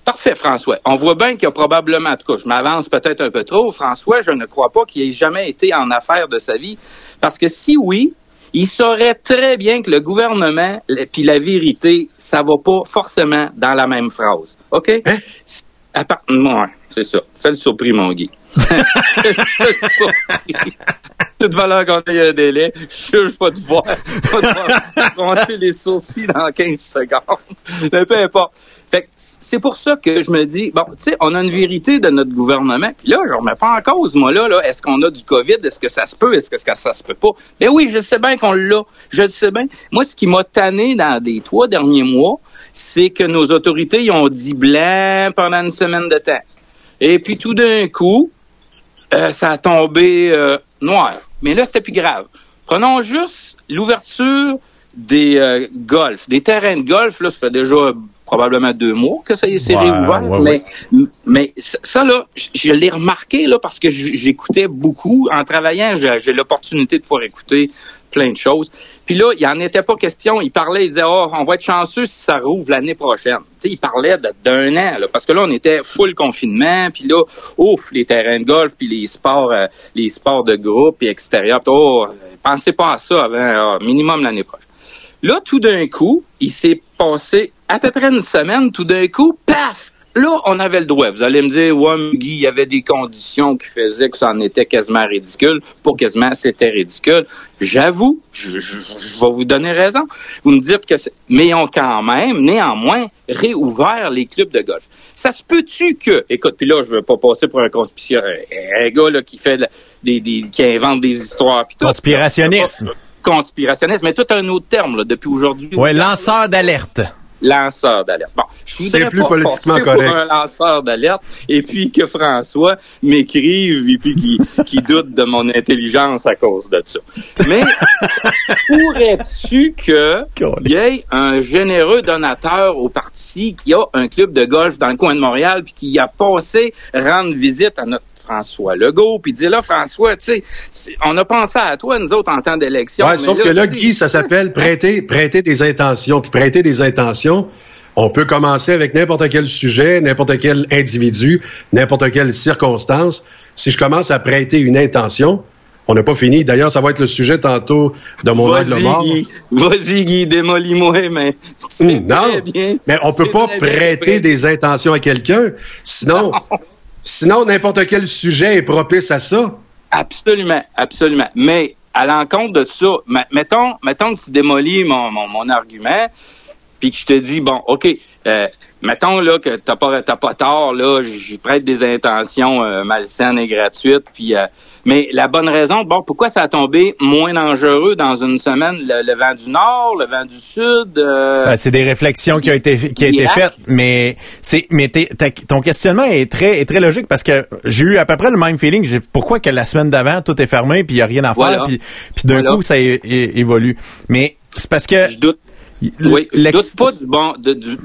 Parfait, François. On voit bien qu'il y a probablement, en tout cas, je m'avance peut-être un peu trop. François, je ne crois pas qu'il ait jamais été en affaires de sa vie. Parce que si oui, il saurait très bien que le gouvernement puis la vérité, ça va pas forcément dans la même phrase. OK? Hein? moi, c'est ça. Fais le surpris, mon Guy. Toute valeur qu'on ait un délai, je vais te voir, je vais te voir les sourcils dans 15 secondes. Mais peu importe. Fait c'est pour ça que je me dis, bon, tu sais, on a une vérité de notre gouvernement. Puis là, je remets pas en cause, moi, là, là est-ce qu'on a du COVID? Est-ce que ça se peut? Est-ce que ça se peut pas? Ben oui, je sais bien qu'on l'a. Je le sais bien. Moi, ce qui m'a tanné dans les trois derniers mois, c'est que nos autorités ont dit blanc pendant une semaine de temps. Et puis tout d'un coup, euh, ça a tombé euh, noir. Mais là, c'était plus grave. Prenons juste l'ouverture des euh, golfs, des terrains de golf. Là, ça fait déjà probablement deux mois que ça s'est réouvert. mais, mais ça, là, je, l'ai remarqué là parce que j'écoutais beaucoup. En travaillant, j'ai l'opportunité de pouvoir écouter plein de choses. Puis là, il en était pas question. Il parlait, il disait, oh, on va être chanceux si ça rouvre l'année prochaine. Tu sais, il parlait d'un an, là, parce que là, on était full confinement. Puis là, ouf, les terrains de golf, puis les sports, euh, les sports de groupe, puis extérieur. Oh, pensez pas à ça avant, oh, minimum l'année prochaine. Là, tout d'un coup, il s'est passé à peu près une semaine, tout d'un coup, paf! Là, on avait le droit. Vous allez me dire, ouais, Guy, il y avait des conditions qui faisaient que ça en était quasiment ridicule. Pour quasiment, c'était ridicule. J'avoue, je, vais vous donner raison. Vous me dites que c'est... Mais ils ont quand même, néanmoins, réouvert les clubs de golf. Ça se peut-tu que... Écoute, puis là, je veux pas passer pour un conspirationnaire. Un gars là, qui fait des, des... qui invente des histoires. Conspirationnisme. Conspirationnisme, mais tout un autre terme, là, depuis aujourd'hui. Oui, lanceur d'alerte lanceur d'alerte. Bon, je voudrais plus pas politiquement correct. pour un lanceur d'alerte et puis que François m'écrive et puis qui, qui doute de mon intelligence à cause de ça. Mais pourrais-tu que y ait un généreux donateur au parti qui a un club de golf dans le coin de Montréal puis qui a passé rendre visite à notre François Legault, puis dit là, François, tu sais, on a pensé à toi, nous autres, en temps d'élection. Ouais, sauf que là, Guy, ça s'appelle prêter, prêter des intentions. Puis prêter des intentions, on peut commencer avec n'importe quel sujet, n'importe quel individu, n'importe quelle circonstance. Si je commence à prêter une intention, on n'a pas fini. D'ailleurs, ça va être le sujet tantôt de mon angle mort. Vas-y, Guy, démolis-moi, mais non, bien. mais on peut pas prêter des intentions à quelqu'un. Sinon, Sinon, n'importe quel sujet est propice à ça. Absolument, absolument. Mais à l'encontre de ça, mettons, mettons que tu démolis mon, mon, argument, puis que je te dis, bon, OK, euh, mettons là que t'as pas t'as pas tort là, je prête des intentions euh, malsaines et gratuites, puis euh, mais la bonne raison, bon, pourquoi ça a tombé moins dangereux dans une semaine, le, vent du nord, le vent du sud euh, ben, C'est des réflexions qui ont été qui ont été faites, mais c'est mais ton questionnement est très est très logique parce que j'ai eu à peu près le même feeling. Pourquoi que la semaine d'avant tout est fermé puis il y a rien à faire, puis, puis d'un coup ça évolue. Mais c'est parce que je doute oui, je doute pas du bon, de, du,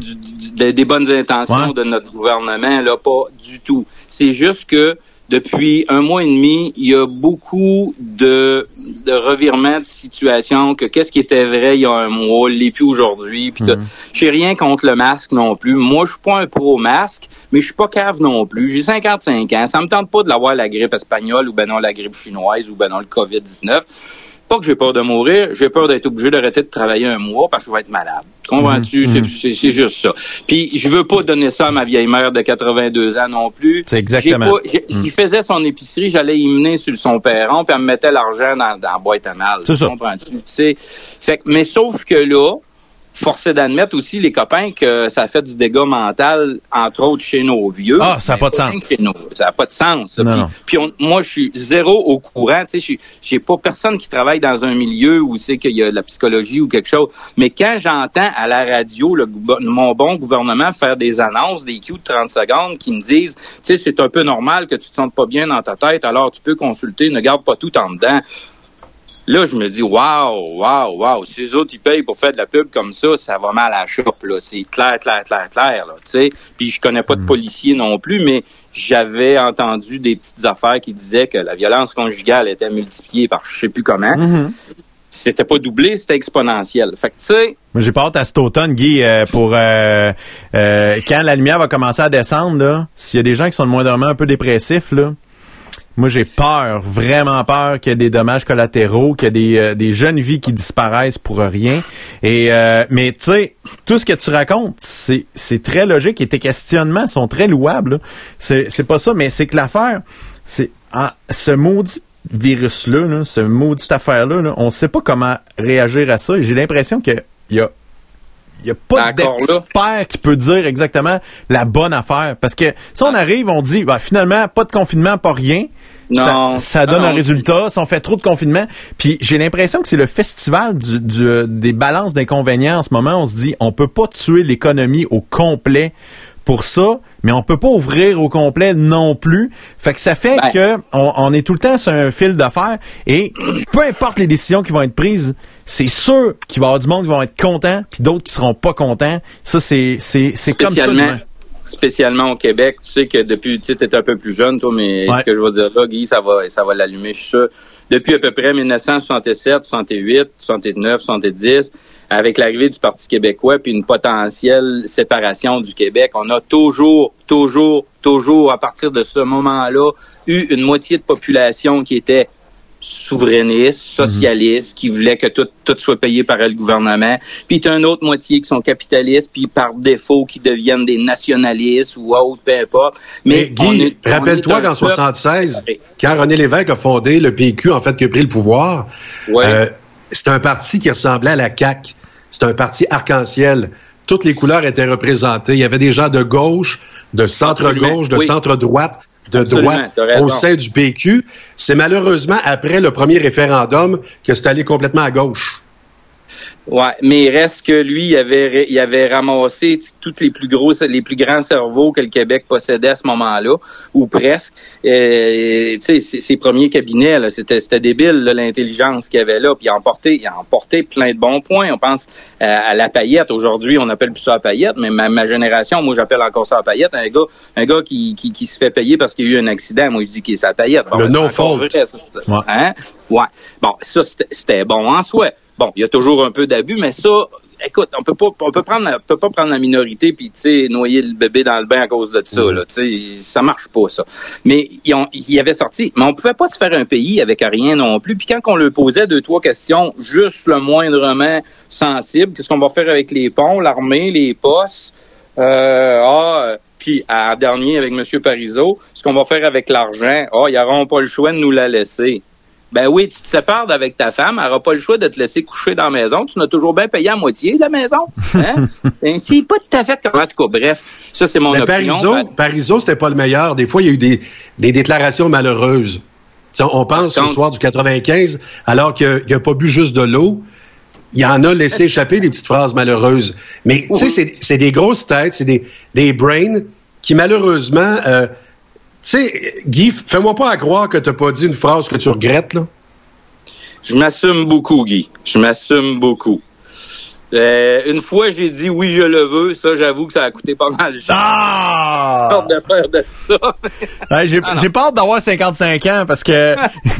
des bonnes intentions de notre gouvernement, là, pas du tout. C'est juste que depuis un mois et demi, il y a beaucoup de, de revirements de situation que qu'est-ce qui était vrai il y a un mois, l'est plus aujourd'hui. Puis mm j'ai rien contre le masque non plus. Moi, je suis pas un pro masque, mais je suis pas cave non plus. J'ai 55 ans, ça me tente pas de l'avoir la grippe espagnole ou ben non la grippe chinoise ou ben non le Covid-19. Pas que j'ai peur de mourir, j'ai peur d'être obligé d'arrêter de travailler un mois parce que je vais être malade. Comprends-tu? Mhm. Mhm. C'est juste ça. Puis je veux pas donner ça à ma vieille mère de 82 ans non plus. C'est exactement. Pas. S'il faisait son épicerie, j'allais y mener sur son perron, puis elle me mettait l'argent dans, dans la boîte à mal. C'est ça. Comprends-tu? Fait, mais sauf que là, forcé d'admettre aussi, les copains, que ça fait du dégât mental, entre autres chez nos vieux. Ah, ça n'a pas de sens. ça n'a pas de sens. Puis, moi, je suis zéro au courant. Tu sais, j'ai pas personne qui travaille dans un milieu où c'est qu'il y a de la psychologie ou quelque chose. Mais quand j'entends à la radio le, mon bon gouvernement faire des annonces, des cues de 30 secondes qui me disent, tu sais, c'est un peu normal que tu te sentes pas bien dans ta tête, alors tu peux consulter, ne garde pas tout en dedans. Là, je me dis, waouh, waouh, waouh, si les autres, ils payent pour faire de la pub comme ça, ça va mal à la chope, là. C'est clair, clair, clair, clair, là, tu sais. Puis je connais pas de mm. policiers non plus, mais j'avais entendu des petites affaires qui disaient que la violence conjugale était multipliée par je sais plus comment. Mm-hmm. C'était pas doublé, c'était exponentiel. Fait que, tu sais... Moi, j'ai pas hâte à cet automne, Guy, euh, pour... Euh, euh, quand la lumière va commencer à descendre, là, s'il y a des gens qui sont de moindrement un peu dépressifs, là, moi, j'ai peur, vraiment peur qu'il y ait des dommages collatéraux, qu'il y ait des, euh, des jeunes vies qui disparaissent pour rien. Et euh, mais tu sais, tout ce que tu racontes, c'est c'est très logique et tes questionnements sont très louables. C'est c'est pas ça, mais c'est que l'affaire, c'est ah, ce maudit virus-là, là, ce maudite affaire-là, là, on sait pas comment réagir à ça. Et j'ai l'impression qu'il y a il n'y a pas d'expert qui peut dire exactement la bonne affaire. Parce que si on arrive, on dit, bah, finalement, pas de confinement, pas rien. Non. Ça, donne un résultat. Si on fait trop de confinement, puis j'ai l'impression que c'est le festival du, des balances d'inconvénients en ce moment. On se dit, on peut pas tuer l'économie au complet pour ça, mais on peut pas ouvrir au complet non plus. Fait que ça fait ben. que on, est tout le temps sur un fil d'affaires et peu importe les décisions qui vont être prises, c'est sûr qu'il va y avoir du monde qui vont être contents puis d'autres qui seront pas contents. Ça c'est c'est c'est comme ça spécialement au Québec. Tu sais que depuis, tu sais, un peu plus jeune, toi, mais ce que je vais dire là, Guy, ça va, ça va l'allumer, je suis sûr. Depuis à peu près 1967, 68, 69, 70, avec l'arrivée du Parti québécois puis une potentielle séparation du Québec, on a toujours, toujours, toujours, à partir de ce moment-là, eu une moitié de population qui était souverainistes, socialistes, qui voulaient que tout, tout soit payé par le gouvernement. Puis tu as une autre moitié qui sont capitalistes, puis par défaut qui deviennent des nationalistes ou autres, peu importe. Mais, Guy, rappelle-toi qu'en 76, quand René Lévesque a fondé le PQ, en fait, qui a pris le pouvoir, euh, c'était un parti qui ressemblait à la CAQ. C'était un parti arc-en-ciel. Toutes les couleurs étaient représentées. Il y avait des gens de gauche, de centre-gauche, de centre-droite de droite au sein du PQ. C'est malheureusement après le premier référendum que c'est allé complètement à gauche. Ouais, mais il reste que lui, il avait, il avait ramassé tous les plus gros, les plus grands cerveaux que le Québec possédait à ce moment-là, ou presque. Euh, tu sais, ses premiers cabinets, c'était, c'était débile l'intelligence qu'il avait là. Puis il a emporté, il a emporté plein de bons points. On pense euh, à la paillette. Aujourd'hui, on appelle plus ça la paillette, mais ma, génération, moi, j'appelle encore ça la paillette. Un gars, un gars qui, qui, qui se fait payer parce qu'il y a eu un accident. Moi, je dis qu'il est sa paillette. le non faute. ouais. Hein? ouais. Bon, ça c'était bon en soi. Bon, il y a toujours un peu d'abus, mais ça, écoute, on peut pas, on peut prendre, on peut pas prendre la minorité puis tu sais noyer le bébé dans le bain à cause de ça. Là, tu sais, ça marche pas ça. Mais ils, ont, y avait sorti, mais on pouvait pas se faire un pays avec rien non plus. Puis quand on leur posait deux trois questions, juste le moindrement sensible, qu'est-ce qu'on va faire avec les ponts, l'armée, les postes, euh, ah, puis en dernier avec M. Parizeau, ce qu'on va faire avec l'argent, ah, ils n'auront pas le choix de nous la laisser. Ben oui, tu te sépares avec ta femme, elle n'aura pas le choix de te laisser coucher dans la maison. Tu n'as toujours bien payé à moitié de la maison. Hein? ben, c'est pas tout à fait comme en tout cas. Bref, ça c'est mon opinion. Parizeau, ben... Parizeau, c'était pas le meilleur. Des fois, il y a eu des, des déclarations malheureuses. on pense au soir du 95, alors qu'il n'a pas bu juste de l'eau. Il en a laissé échapper des petites phrases malheureuses. Mais tu sais, c'est des grosses têtes, c'est des, des brains qui malheureusement euh, sais, Guy, fais-moi pas à croire que tu n'as pas dit une phrase que tu regrettes, là. Je m'assume beaucoup, Guy. Je m'assume beaucoup. Euh, une fois, j'ai dit oui, je le veux. Ça, j'avoue que ça a coûté pas mal cher. Ah! de faire de ça. Ouais, j'ai j'ai pas hâte d'avoir 55 ans parce que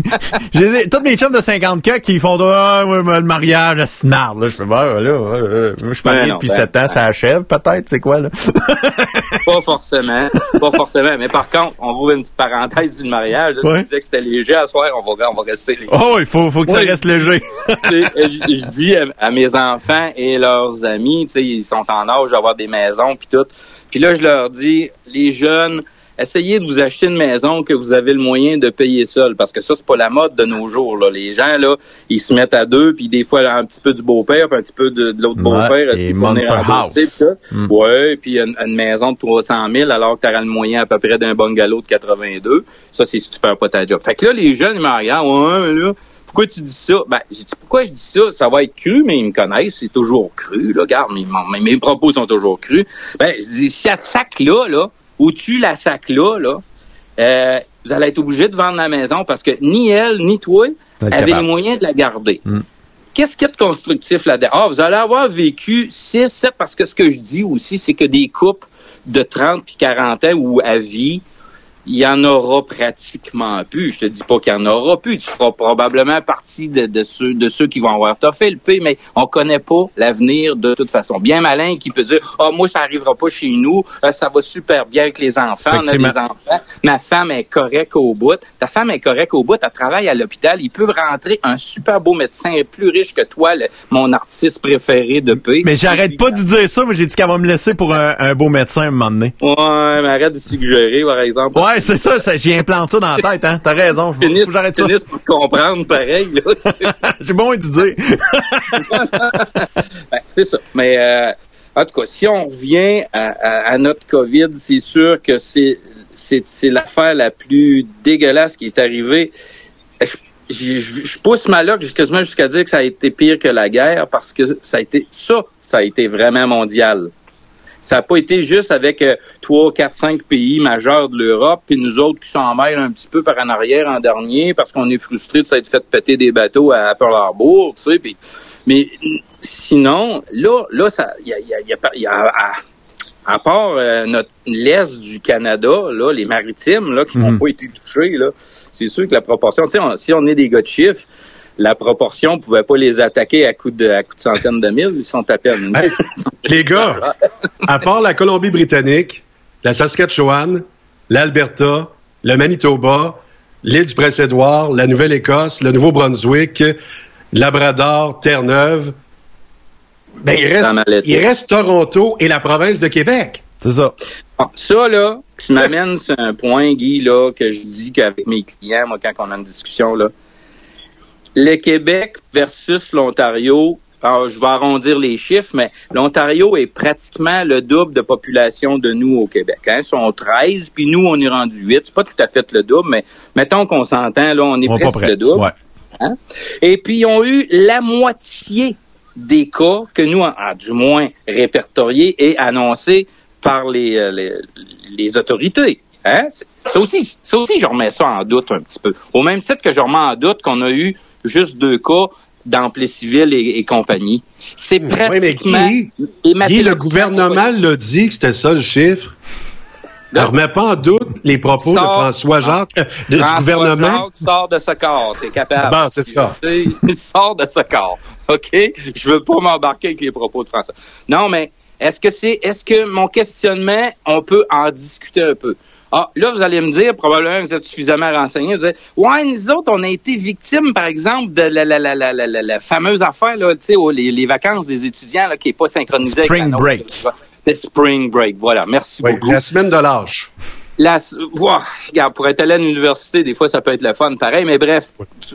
je les ai- tous mes chums de 50 cas qui font ah, le mariage c'est marde là je fais bah là je suis marié Ben depuis ben, 7 ans ça achève peut-être c'est quoi là? Pas forcément. Pas forcément. Mais par contre, on voit une petite parenthèse du mariage. Là, Ouais. Tu disais que c'était léger à soir. On va, on va rester léger. oh il faut faut que ça reste léger je je dis à, à mes enfants et leurs amis, tu sais, ils sont en âge d'avoir des maisons puis tout. Puis là, je leur dis, les jeunes, essayez de vous acheter une maison que vous avez le moyen de payer seul, parce que ça, c'est pas la mode de nos jours. Là. Les gens, là, ils se mettent à deux, puis des fois un petit peu du beau-père, puis un petit peu de, de l'autre Ouais, beau-père. et aussi, pour Monster House. puis ça. Mm. Ouais, puis une, une maison de 300 000, alors que tu auras le moyen à peu près d'un bungalow de 82. Ça, c'est si tu perds pas ta job. Fait que là, les jeunes, ils me regardent, ouais, mais là, pourquoi tu dis ça? Ben, j'ai dit, pourquoi je dis ça? Ça va être cru, mais ils me connaissent, c'est toujours cru, là. Regarde, mes, mes, propos sont toujours crus. Ben, je dis, si cette sac-là, là, ou tu la sac-là, là, euh, vous allez être obligé de vendre la maison parce que ni elle, ni toi, avez les moyens de la garder. Mm. Qu'est-ce qu'il y a de constructif là-dedans? Ah, vous allez avoir vécu 6, 7, parce que ce que je dis aussi, c'est que des couples de 30 puis 40 ans ou à vie, il y en aura pratiquement plus. Je te dis pas qu'il y en aura plus. Tu feras probablement partie de, de ceux de ceux qui vont avoir toffé le P, mais on connaît pas l'avenir de toute façon. Bien malin qui peut dire Ah, moi, ça arrivera pas chez nous, Euh, ça va super bien avec les enfants, on a des enfants, ma femme est correcte au bout. Ta femme est correcte au bout, elle travaille à l'hôpital, il peut rentrer un super beau médecin plus riche que toi, le- mon artiste préféré de P. mais j'arrête pas de dire ça mais j'ai dit qu'elle va me laisser pour un, un beau médecin un moment donné Ouais, mais arrête de suggérer, par exemple. ouais c'est ça, ça j'y implante ça dans la tête hein t'as raison faut, Finisse, j'arrête ça pour comprendre pareil, là. j'ai bon à te dire Ben, c'est ça. Mais euh, en tout cas, si on revient à, à- à notre COVID, c'est sûr que c'est c'est c'est l'affaire la plus dégueulasse qui est arrivée. Je, je- je pousse ma loque jusqu'à jusqu'à dire que ça a été pire que la guerre parce que ça a été ça, ça a été vraiment mondial. Ça n'a pas été juste avec euh, trois, quatre, cinq pays majeurs de l'Europe, puis nous autres qui s'en mêlent un petit peu par en arrière en dernier parce qu'on est frustrés de s'être fait péter des bateaux à Pearl Harbor, tu sais. Puis, mais sinon, là, là, ça, il y a, y a- y a y a- à, part euh, notre l'est du Canada, là, les maritimes, là, qui n'ont Mhm. pas été touchés, là, c'est sûr que la proportion, on- si on est des gars de chiffres, la proportion, on pouvait pas les attaquer à coups de, à coups de centaines de mille, ils sont à peine. Hey, les gars, à part la Colombie-Britannique, la Saskatchewan, l'Alberta, le Manitoba, l'île du Prince-Édouard, la Nouvelle-Écosse, le Nouveau-Brunswick, Labrador, Terre-Neuve, ben, il reste, il reste Toronto et la province de Québec. c'est ça Bon, ça, là, tu m'amènes sur un point, Guy, là, que je dis qu'avec mes clients, moi, quand on a une discussion, là, le Québec versus l'Ontario, je vais arrondir les chiffres, mais l'Ontario est pratiquement le double de population de nous au Québec. Hein? Ils sont 13, puis nous, on est rendu 8. C'est pas tout à fait le double, mais mettons qu'on s'entend, là, on est on presque le double. ouais Et puis, ils ont eu la moitié des cas que nous, ah, du moins répertoriés et annoncés par les, euh, les, les autorités. Hein? Ça aussi, ça aussi, je remets ça en doute un petit peu. Au même titre que je remets en doute qu'on a eu juste deux cas d'emploi civil et, et compagnie. C'est Oui, mais pratiquement... Guy, Guy, le gouvernement l'a dit que c'était ça le chiffre? Ne remets pas en doute les propos de François Jacques, euh, de- du François gouvernement. Jacques sort de ce corps, t'es capable. Bon, c'est ça. Il sort de ce corps. OK? Je veux pas m'embarquer avec les propos de François. Non, mais est-ce que c'est, est-ce que mon questionnement, on peut en discuter un peu? Ah, là, vous allez me dire, probablement que vous êtes suffisamment renseigné, vous allez dire, ouais, nous autres, on a été victimes, par exemple, de la, la, la, la, la, la, la fameuse affaire, là, tu sais, les, les vacances des étudiants, là, qui est pas synchronisée avec Spring break. Le spring break, voilà. Merci Oui, beaucoup. la semaine de lâche. La, ouah, regarde, pour être allé à l'université, des fois, ça peut être le fun, pareil, mais bref,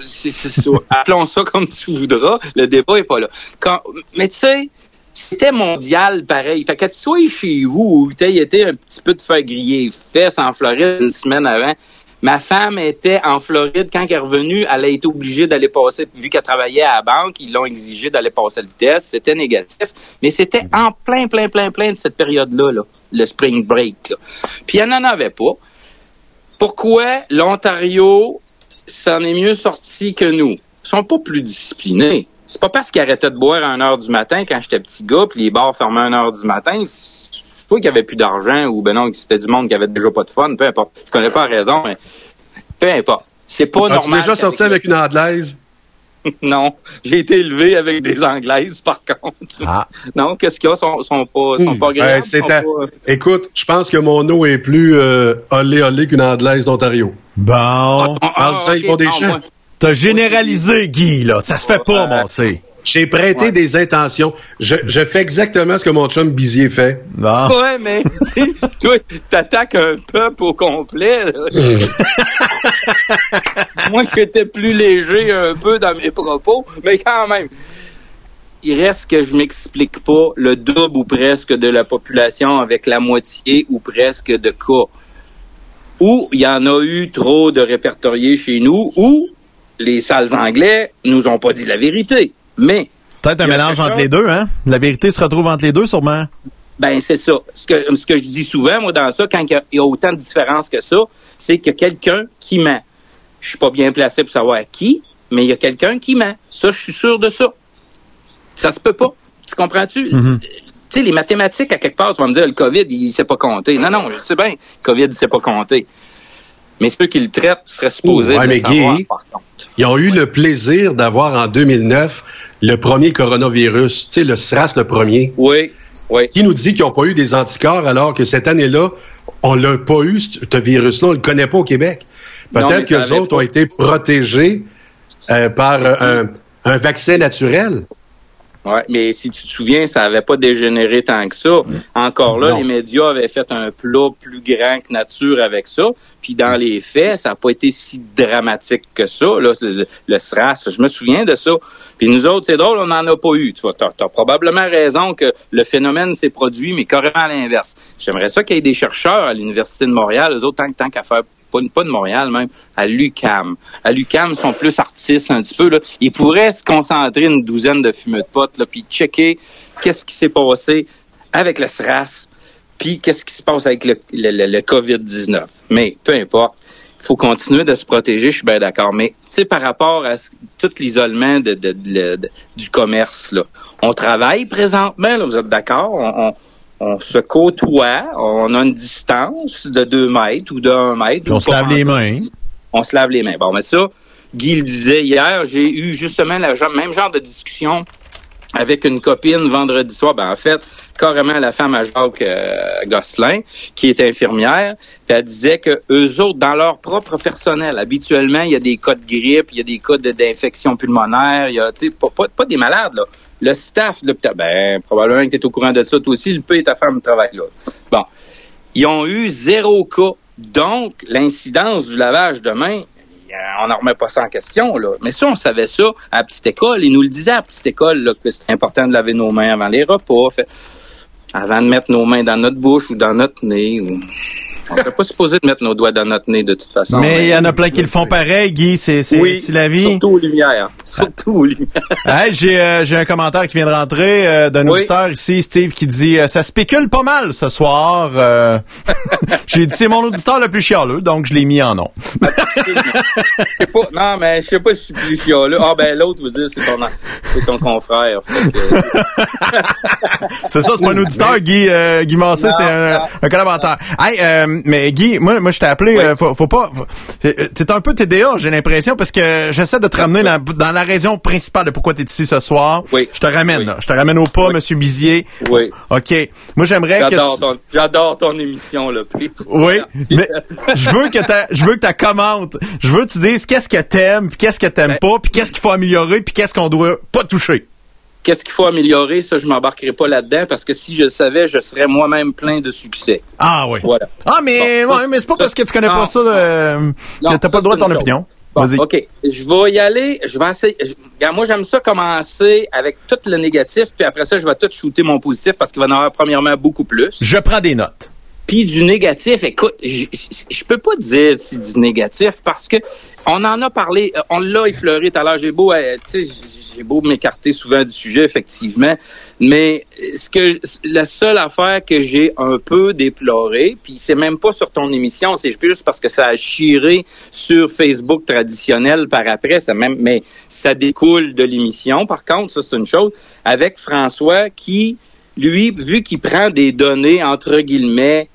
c'est- c'est- c'est- appelons ça comme tu voudras, le débat est pas là. Quand, mais tu sais, c'était mondial, pareil. Fait que tu sois chez vous, ou tu été un petit peu de griller les fesses en Floride une semaine avant, ma femme était en Floride quand elle est revenue, elle a été obligée d'aller passer, vu qu'elle travaillait à la banque, ils l'ont exigé d'aller passer le test, c'était négatif, mais c'était en plein, plein, plein, plein de cette période-là, là, le spring break. Là. Puis elle n'en avait pas. Pourquoi l'Ontario s'en est mieux sorti que nous? Ils sont pas plus disciplinés. C'est pas parce qu'il arrêtait de boire à 1 heure du matin quand j'étais petit gars, puis les bars fermaient à 1 heure du matin. Je pas qu'il y avait plus d'argent ou ben non, que c'était du monde qui avait déjà pas de fun, peu importe. Je connais pas la raison, mais peu importe. C'est pas As-tu normal. déjà sorti avec une anglaise? Non, j'ai été élevé avec des Anglaises, par contre. Ah. Non, qu'est-ce qu'il y a? Sont, sont pas, sont pas agréables? Ouais, c'est sont ta- pas- Écoute, je pense que mon eau est plus euh, olé olé qu'une anglaise d'Ontario. Bon. Ah, Parle ça, ils font des non, champs. moi- T'as généralisé, Guy, là. Ça se fait pas, mon C. J'ai prêté Ouais. des intentions. Je, je fais exactement ce que mon chum Bizier fait. Ouais, mais toi, t'attaques un peuple au complet. là. Moi, j'étais plus léger un peu dans mes propos, mais quand même. Il reste que je m'explique pas le double ou presque de la population avec la moitié ou presque de cas. Ou il y en a eu trop de répertoriés chez nous, ou les salles anglais nous ont pas dit la vérité. Mais Peut-être un mélange entre les deux, hein? La vérité se retrouve entre les deux, sûrement. Ben, c'est ça. Ce que, ce que je dis souvent, moi, dans ça, quand il y a, il y a autant de différences que ça, c'est qu'il y a quelqu'un qui ment. Je suis pas bien placé pour savoir qui, mais il y a quelqu'un qui ment. Ça, je suis sûr de ça. Ça se peut pas. Tu comprends-tu? Mhm. Tu sais, les mathématiques, à quelque part, tu vas me dire, le COVID, il sait pas compter. Non, non, je sais bien, le COVID, il sait pas compter. Mais ceux qui le traitent seraient supposés Ouais, de le mais savoir, Guy, par contre. Ils ont eu le plaisir d'avoir en 2009 le premier coronavirus, tu sais, le SRAS le premier, Oui, oui. qui nous dit qu'ils n'ont pas eu des anticorps alors que cette année-là, on l'a pas eu, ce virus-là, on le connaît pas au Québec. Peut-être que les autres pas- ont été protégés euh, par euh, un, un vaccin naturel. Ouais, mais si tu te souviens, ça avait pas dégénéré tant que ça. Encore là, Non. les médias avaient fait un plat plus grand que nature avec ça. Puis dans les faits, ça n'a pas été si dramatique que ça. Là, le, SRAS, je me souviens de ça. Puis nous autres, c'est drôle, on n'en a pas eu. Tu vois, t'as probablement raison que le phénomène s'est produit, mais carrément à l'inverse. J'aimerais ça qu'il y ait des chercheurs à l'Université de Montréal, eux autres, tant, tant qu'à faire, pas, de Montréal même, à l'UCAM. À l'UCAM, ils sont plus artistes un petit peu. Ils pourraient se concentrer une douzaine de fumeux de potes, puis checker qu'est-ce qui s'est passé avec le SRAS, puis qu'est-ce qui se passe avec le, le- le- le COVID-19. Mais peu importe, il faut continuer de se protéger, je suis bien d'accord. Mais tu sais, par rapport à ce- tout l'isolement de, de- de- de- du commerce, là, on travaille présentement, là, vous êtes d'accord? On, on- on se côtoie, on a une distance de deux mètres ou de un mètre. Puis on se lave les mains. on se lave les mains. Bon, mais ça, Guy le disait hier, j'ai eu justement le même genre de discussion avec une copine vendredi soir. Ben, en fait, carrément la femme à Jacques euh, Gosselin, qui est infirmière, elle disait que eux autres, dans leur propre personnel, habituellement, il y a des cas de grippe, il y a des cas d'infection pulmonaire, il y a, tu sais, pas, pas, pas des malades, là. Le staff de l'hôpital, ben, probablement que tu es au courant de ça, toi aussi, le peu et ta femme travaillent là. Bon. Ils ont eu zéro cas. Donc, l'incidence du lavage de mains, on n'en remet pas ça en question, là. Mais ça, on savait ça à petite école. Ils nous le disaient à petite école, que c'était important de laver nos mains avant les repas, avant de mettre nos mains dans notre bouche ou dans notre nez. Ou... On serait pas supposé de mettre nos doigts dans notre nez, de toute façon. Mais il y en a plein qui le font pareil, Guy. C'est c'est- oui, c'est la vie. surtout aux lumières. Surtout aux lumières. Hey, j'ai euh, j'ai un commentaire qui vient de rentrer euh, d'un Oui. auditeur ici, Steve, qui dit euh, ça spécule pas mal ce soir. Euh, j'ai dit c'est mon auditeur le plus chialeux, donc je l'ai mis en nom. Je sais pas, non, mais je sais pas si je suis plus chialeux. Ah, ben, l'autre veut dire c'est ton, c'est ton confrère. Que- C'est ça, c'est pas un auditeur, Guy euh, Guy Massé, c'est un, un collaborateur. Hey, euh, mais Guy, moi, moi je t'ai appelé, Oui. euh, faut, faut pas. faut- euh, T'es un peu TDA, j'ai l'impression, parce que j'essaie de te ramener dans, dans la raison principale de pourquoi t'es ici ce soir. Oui. Je te ramène, Oui. là. Je te ramène au pas, Monsieur Bizier. Oui. OK. Moi, j'aimerais que tu- ton, j'adore ton émission, là. Puis- Oui, Merci. mais je veux que tu je veux que tu commentes. Je veux que tu dises qu'est-ce que t'aimes, puis qu'est-ce que t'aimes Ben- pas, puis qu'est-ce qu'il faut améliorer, puis qu'est-ce qu'on doit pas toucher. Qu'est-ce qu'il faut améliorer? Ça, je m'embarquerai pas là-dedans parce que si je le savais, je serais moi-même plein de succès. Ah oui. Voilà. Ah mais Bon, ouais, mais c'est pas ça- parce que tu connais non, pas ça euh, t'as pas le droit de ton opinion. Bon, Vas-y. OK. Je vais y aller. Je vais essayer. je- regarde, moi, j'aime ça commencer avec tout le négatif, puis après ça, je vais tout shooter mon positif parce qu'il va en avoir premièrement beaucoup plus. Je prends des notes. Puis du négatif, écoute, je, je, je peux pas dire si du négatif parce que on en a parlé, euh, on l'a effleuré tout à l'heure. J'ai beau, euh, j'ai beau m'écarter souvent du sujet, effectivement, mais ce que la seule affaire que j'ai un peu déploré, puis c'est même pas sur ton émission, c'est juste parce que ça a chiré sur Facebook traditionnel par après, ça même, mais ça découle de l'émission. Par contre, ça c'est une chose avec François qui, lui, vu qu'il prend des données entre guillemets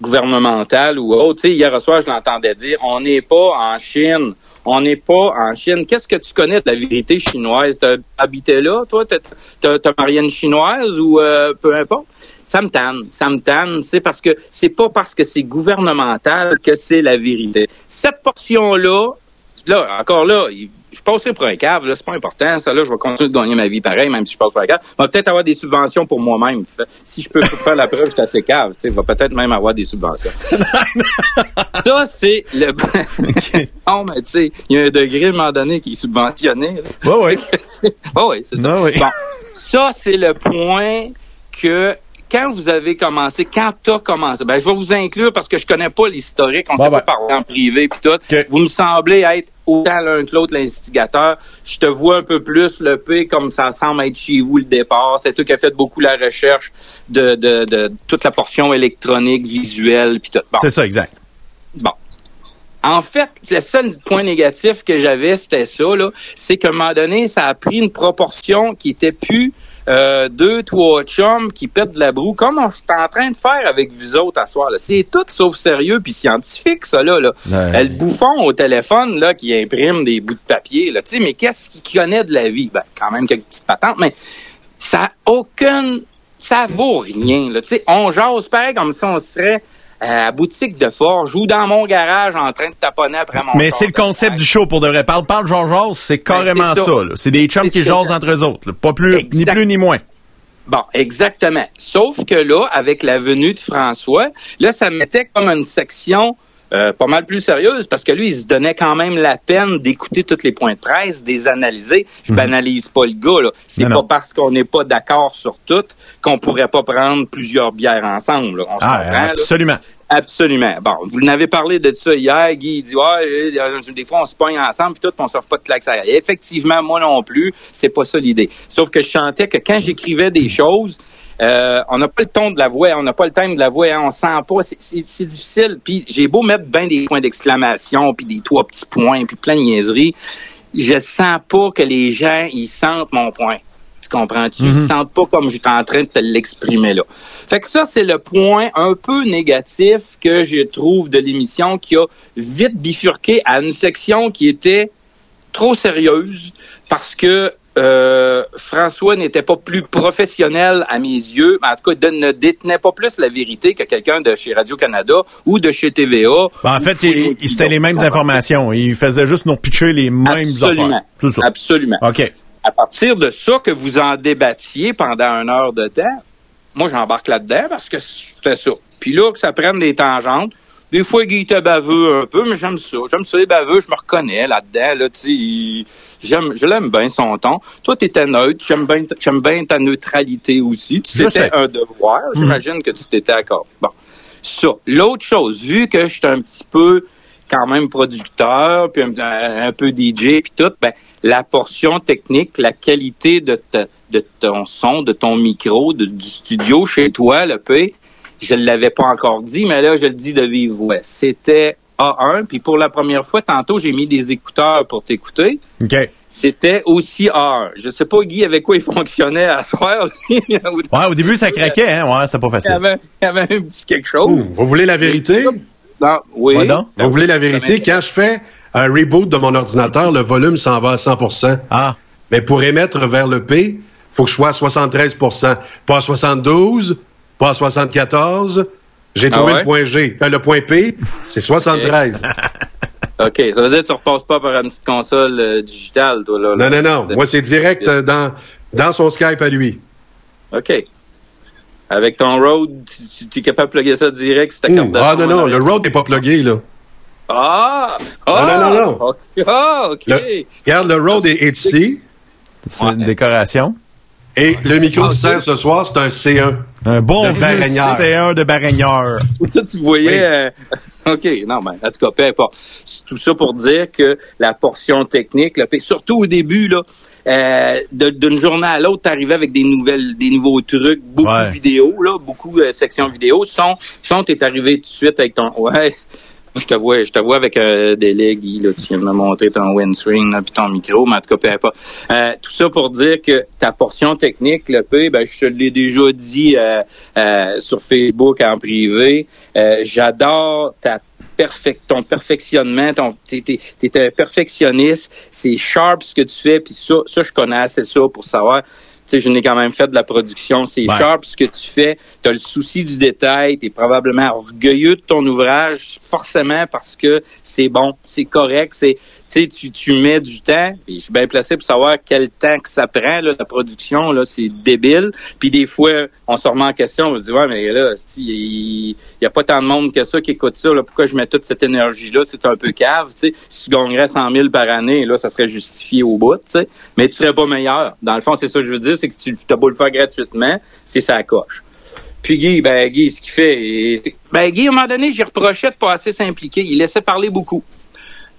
gouvernementale ou autre. Tu sais, hier soir, je l'entendais dire, on n'est pas en Chine. On n'est pas en Chine. Qu'est-ce que tu connais de la vérité chinoise? T'as habité là, toi? T'as, marié une chinoise ou euh, peu importe? Ça me tanne, ça me tanne, c'est parce que c'est pas parce que c'est gouvernemental que c'est la vérité. Cette portion-là, là, encore là, je passerai pour un cave, là, c'est pas important, ça, là, je vais continuer de gagner ma vie pareil, même si je passe pour un cave. Je vais peut-être avoir des subventions pour moi-même. Si je peux faire la preuve, je suis assez cave, tu sais, je vais peut-être même avoir des subventions. ça, c'est le... non, mais tu sais, il y a un degré, à un moment donné, qui est subventionné. Oui, oui. oui, c'est ça. Bon, ça, c'est le point que quand vous avez commencé, quand tu as commencé, ben, je vais vous inclure parce que je connais pas l'historique, on s'est pas parlé en privé puis tout. Vous me semblez être autant l'un que l'autre l'instigateur. Je te vois un peu plus le P comme ça semble être chez vous le départ. C'est toi qui as fait beaucoup la recherche de, de, de toute la portion électronique, visuelle puis tout. C'est ça, exact. Bon. En fait, le seul point négatif que j'avais, c'était ça, là, c'est qu'à un moment donné, ça a pris une proportion qui était plus euh, deux, trois chums qui pètent de la broue, comme on est en train de faire avec vous autres à soir. C'est tout sauf sérieux puis scientifique, ça, là. là. Le bouffon au téléphone, là, qui imprime des bouts de papier, là, tu sais, mais qu'est-ce qu'il connaît de la vie? Ben, quand même quelques petites patentes, mais ça a aucune... Ça vaut rien, là. Tu sais, on jase pareil comme si on serait à boutique de forge ou dans mon garage en train de taponner après mon Mais c'est le concept du show pour de vrai. Parle, parle, c'est ben, carrément ça. C'est des chums qui jasent entre eux autres. Pas plus, ni plus ni moins. Bon, exactement. Sauf que là, avec la venue de François, là, ça mettait comme une section euh, pas mal plus sérieuse parce que lui, il se donnait quand même la peine d'écouter tous les points de presse, des analyser. Je mhm. banalise pas le gars, là. C'est pas parce qu'on n'est pas d'accord sur tout qu'on pourrait pas prendre plusieurs bières ensemble. On se ah, comprend, absolument. Absolument. Bon, vous n'avez parlé de ça hier, Guy. Il dit, ouais, des fois, on se pogne ensemble, puis tout, on s'offre pas de claques à Effectivement, moi non plus, c'est pas ça l'idée. Sauf que je chantais que quand j'écrivais des choses, euh, on n'a pas le ton de la voix, on n'a pas le thème de la voix, hein, on sent pas, c'est difficile. Puis j'ai beau mettre bien des points d'exclamation, puis des trois petits points, puis plein de niaiseries, je sens pas que les gens ils sentent mon point. Tu comprends-tu? Ils mm-hmm. sentent pas comme j'étais en train de te l'exprimer là. Fait que ça, c'est le point un peu négatif que je trouve de l'émission qui a vite bifurqué à une section qui était trop sérieuse parce que euh, François n'était pas plus professionnel à mes yeux, mais en tout cas, ne détenait pas plus la vérité que quelqu'un de chez Radio-Canada ou de chez TVA. Ben, en fait, il, c'était les mêmes informations. Il faisait juste nous pitcher les mêmes Absolument. affaires. Absolument. OK. À partir de ça que vous en débattiez pendant une heure de temps, moi, j'embarque là-dedans parce que c'était ça. Puis là, que ça prenne des tangentes, des fois, Guy était baveux un peu, mais j'aime ça. J'aime ça, les baveux, je me reconnais là-dedans. Là, j'aime, je l'aime bien, son ton. Toi, t'étais neutre. J'aime bien, j'aime bien ta neutralité aussi. Tu c'était un devoir. Mhm. J'imagine que tu t'étais accordé. Bon. Ça. L'autre chose, vu que je suis un petit peu quand même producteur, puis un, peu DJ, puis tout, ben, la portion technique, la qualité de, de ton son, de ton micro, du studio chez toi, le P, je ne l'avais pas encore dit, mais là, je le dis de vive voix. C'était A1, puis pour la première fois, tantôt, j'ai mis des écouteurs pour t'écouter. OK. C'était aussi A1. Je sais pas, Guy, avec quoi il fonctionnait à soir. ouais, au début, ça craquait, hein. Ouais, c'était pas facile. Il y avait, un petit quelque chose. vous voulez la vérité? Non, oui. Vous voulez la vérité? Quand je fais un reboot de mon ordinateur, le volume s'en va à 100% Ah. Mais pour émettre vers le P, faut que je sois à 73% pas à 72, pas 74. J'ai ah trouvé le point G. Euh, le point P, c'est 73. OK. Ça veut dire que tu repasses pas par une petite console euh, digitale, toi, là. Non, non, non. Moi, c'est direct euh, dans, dans son Skype à lui. OK. Avec ton Rode, tu, es capable de plugger ça direct sur ta carte Ah, non, non. Le Rode n'est pas plugué, là. Ah! Ah! Non, non, non. OK. Ah, OK. regarde, le Rode est, ici. C'est une décoration. Et le micro qui sert ce soir, c'est un C1. Un bon De vieux Baragneur. C1 de Baragneur. Ça, tu voyais. Oui. euh, OK, non, mais en tout cas, peu importe. C'est Tout ça pour dire que la portion technique, là, surtout au début, là, euh, de- d'une journée à l'autre, t'arrivais avec des nouvelles, des nouveaux trucs, beaucoup Ouais. de vidéos, là, beaucoup de sections vidéo. Son, son, t'es arrivé tout de suite avec ton. Ouais. Je te vois, je te vois avec un délai, Guy, là, tu viens de me montrer ton windscreen, puis ton micro, mais en tout cas, peu importe. Euh, tout ça pour dire que ta portion technique, le P, ben, je te l'ai déjà dit euh, euh, sur Facebook en privé. Euh, J'adore ta perfect, ton perfectionnement, ton, t'es, t'es un perfectionniste, c'est sharp ce que tu fais, puis ça, ça, je connais assez ça pour savoir. Tu sais, je n'ai quand même fait de la production. C'est Ouais. sharp ce que tu fais. Tu as le souci du détail. Tu es probablement orgueilleux de ton ouvrage, forcément parce que c'est bon, c'est correct. C'est, tu tu, mets du temps. Et je suis bien placé pour savoir quel temps que ça prend, la production. C'est débile. Puis des fois, on se remet en question. On se dit, ouais, mais là, il n'y a pas tant de monde que ça qui écoute ça. Pourquoi je mets toute cette énergie-là? C'est un peu cave. tu sais. Si tu gagnerais 100 000 par année, là, ça serait justifié au bout. tu sais. Mais tu serais pas meilleur. Dans le fond, c'est ça que je veux dire. C'est que tu as beau le faire gratuitement, c'est ça coche. Puis Guy, ben Guy, ce qu'il fait, ben Guy, à un moment donné, j'y reprochais de pas assez s'impliquer. Il laissait parler beaucoup.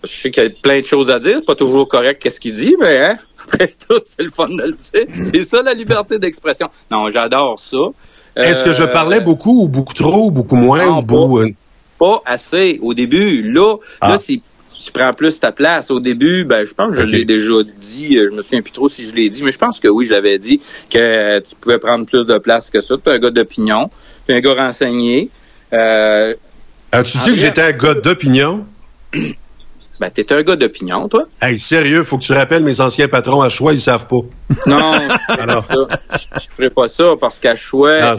Je sais qu'il y a plein de choses à dire, pas toujours correct qu'est-ce qu'il dit, mais hein, après tout, c'est le fun de le dire. C'est ça la liberté d'expression. Non, j'adore ça. Est-ce que je Euh, parlais beaucoup ou beaucoup trop ou beaucoup moins non, ou beaucoup... euh, pas assez au début. Là, Ah. là c'est tu prends plus ta place. Au début, ben je pense que je l'ai déjà dit. euh, Je me souviens plus trop si je l'ai dit, mais je pense que oui, je l'avais dit que tu pouvais prendre plus de place que ça. Tu es un gars d'opinion, tu es un gars renseigné. Euh, As-tu dit que j'étais un gars d'opinion? ben, t'es un gars d'opinion, toi. Hey, sérieux, faut que tu rappelles mes anciens patrons à choix, ils savent pas. Non, alors ça, je je ferais pas ça parce qu'à choix, Ah,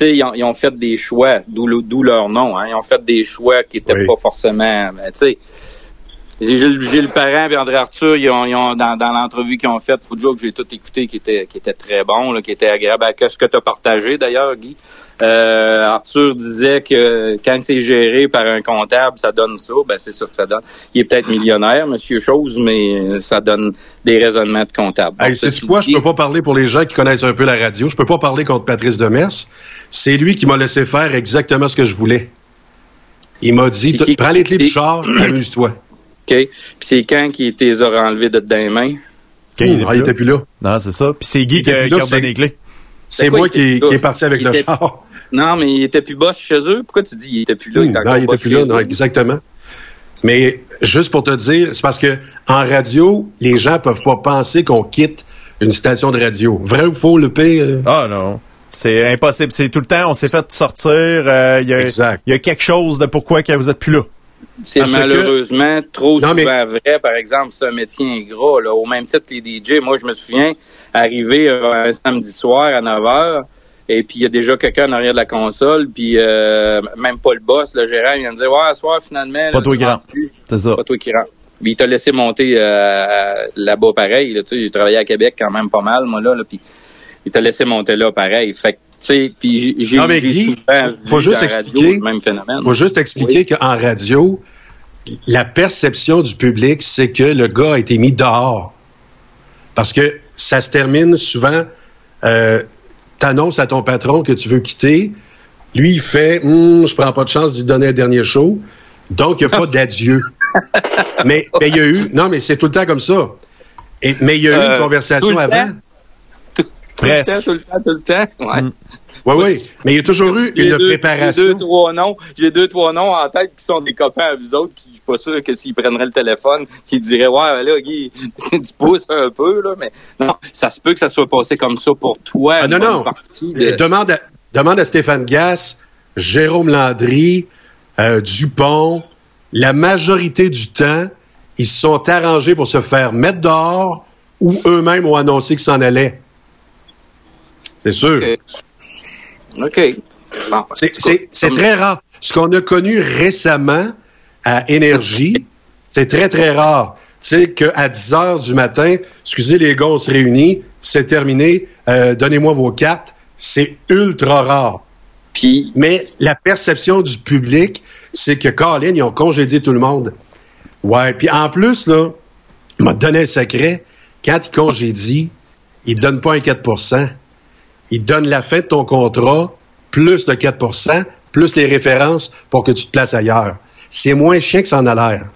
ils ont, ils ont fait des choix, d'où le- d'où leur nom. Hein, ils ont fait des choix qui étaient Oui. pas forcément, ben, tu sais. Gilles, Gilles Parent et André Arthur, ils ont, ils ont dans, dans l'entrevue qu'ils ont faite, faut dire que j'ai tout écouté, qui était, qui était très bon, là, qui était agréable. Ben, Qu'est-ce que tu as partagé d'ailleurs, Guy? Euh, Arthur disait que quand c'est géré par un comptable, ça donne ça. Ben c'est ça que ça donne. Il est peut-être millionnaire, Monsieur Chose, mais euh, ça donne des raisonnements de comptable. Hey, ceci quoi? Je peux pas parler pour les gens qui connaissent un peu la radio. Je peux pas parler contre Patrice Demers. C'est lui qui m'a laissé faire exactement ce que je voulais. Il m'a dit, C'est qui? prends les clés du C'est- char, amuse-toi. OK. Puis c'est quand qu'il les a enlevés de dans les mains? Ok, il Ah, il était plus là. Non, c'est ça. Puis c'est Guy qui a, qui c'est- les clés. C'est moi qui, qui est parti avec Il le était- char. Non, mais il était plus boss chez eux. Pourquoi tu dis il était plus là? Hmm, il est non, encore il était plus là. Non, exactement. Mais juste pour te dire, c'est parce que en radio, les gens peuvent pas penser qu'on quitte une station de radio. Vrai ou faux, le P? Ah non. C'est impossible. C'est tout le temps, on s'est fait sortir. euh, Il y, a, Exact. il y a quelque chose de pourquoi que vous êtes plus là. C'est Parce que- malheureusement trop Non, souvent mais- vrai. Par exemple, c'est un métier ingrat. Là. Au même titre que les DJ, moi, je me souviens arriver euh, un samedi soir à 9 h et puis il y a déjà quelqu'un en arrière de la console, puis euh, même pas le boss, le gérant, il vient me dire Ouais, soir, finalement, Pas là, toi qui rentres rentre. C'est ça. Pas toi qui rentre. Puis il t'a laissé monter euh, là-bas pareil. Là, tu sais, j'ai travaillé à Québec quand même pas mal, moi, là, là puis il t'a laissé monter là pareil. Fait que, tu sais, puis j'ai- mais souvent faut vu juste expliquer- radio le même phénomène. faut juste expliquer qu'en radio, la perception du public, c'est que le gars a été mis dehors. Parce que ça se termine souvent, euh, t'annonces à ton patron que tu veux quitter, lui il fait, Hum, je prends pas de chance d'y donner un dernier show, donc il n'y a pas d'adieu. mais mais il y a eu, non mais c'est tout le temps comme ça. Et, mais il y a eu Euh, une conversation tout le avant. temps? Tout, tout le temps, tout le temps, tout le temps. Ouais. Mm. Oui, oui. Mais il y a toujours eu une deux, préparation. J'ai deux, trois noms. J'ai deux, trois noms en tête qui sont des copains à vous autres qui, je suis pas sûr que s'ils prendraient le téléphone, qu'ils diraient, ouais, là, Guy, tu pousses un peu, là, mais non, ça se peut que ça soit passé comme ça pour toi. Ah, non, non. de- Demande, à, demande à Stéphane Gass, Jérôme Landry, euh, Dupont. La majorité du temps, ils se sont arrangés pour se faire mettre dehors ou eux-mêmes ont annoncé qu'ils s'en allaient. C'est sûr. OK. Bon, C'est- très rare. Ce qu'on a connu récemment à Énergie, c'est très, très rare. Tu sais, qu'à 10 heures du matin, excusez les gars, on se réunit, c'est terminé, euh, donnez-moi vos cartes. C'est ultra rare. Puis, Mais la perception du public, c'est que Colin, ils ont congédié tout le monde. Ouais, puis en plus, là, il m'a donné un secret. Quand ils congédient, il ne donne pas un 4 Il donne la fin de ton contrat, plus de 4% plus les références pour que tu te places ailleurs. C'est moins chien que ça en a l'air.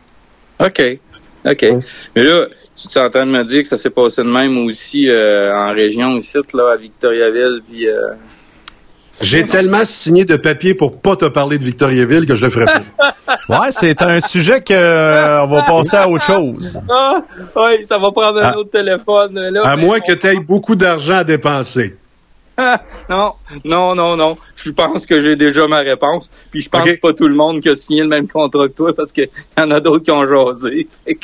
OK. OK. Mais là, tu es en train de me dire que ça s'est passé de même aussi euh, en région ici, là, à Victoriaville, puis... Euh, j'ai tellement signé de papier pour pas te parler de Victoriaville que je le ferai pas. ouais, c'est un sujet que euh, on va passer à autre chose. Ah, oui, ça va prendre un autre téléphone. Là, à moins que tu aies beaucoup d'argent à dépenser. non, non, non, non. Je pense que j'ai déjà ma réponse. Puis je pense pas tout le monde qui a signé le même contrat que toi parce qu'il y en a d'autres qui ont jasé.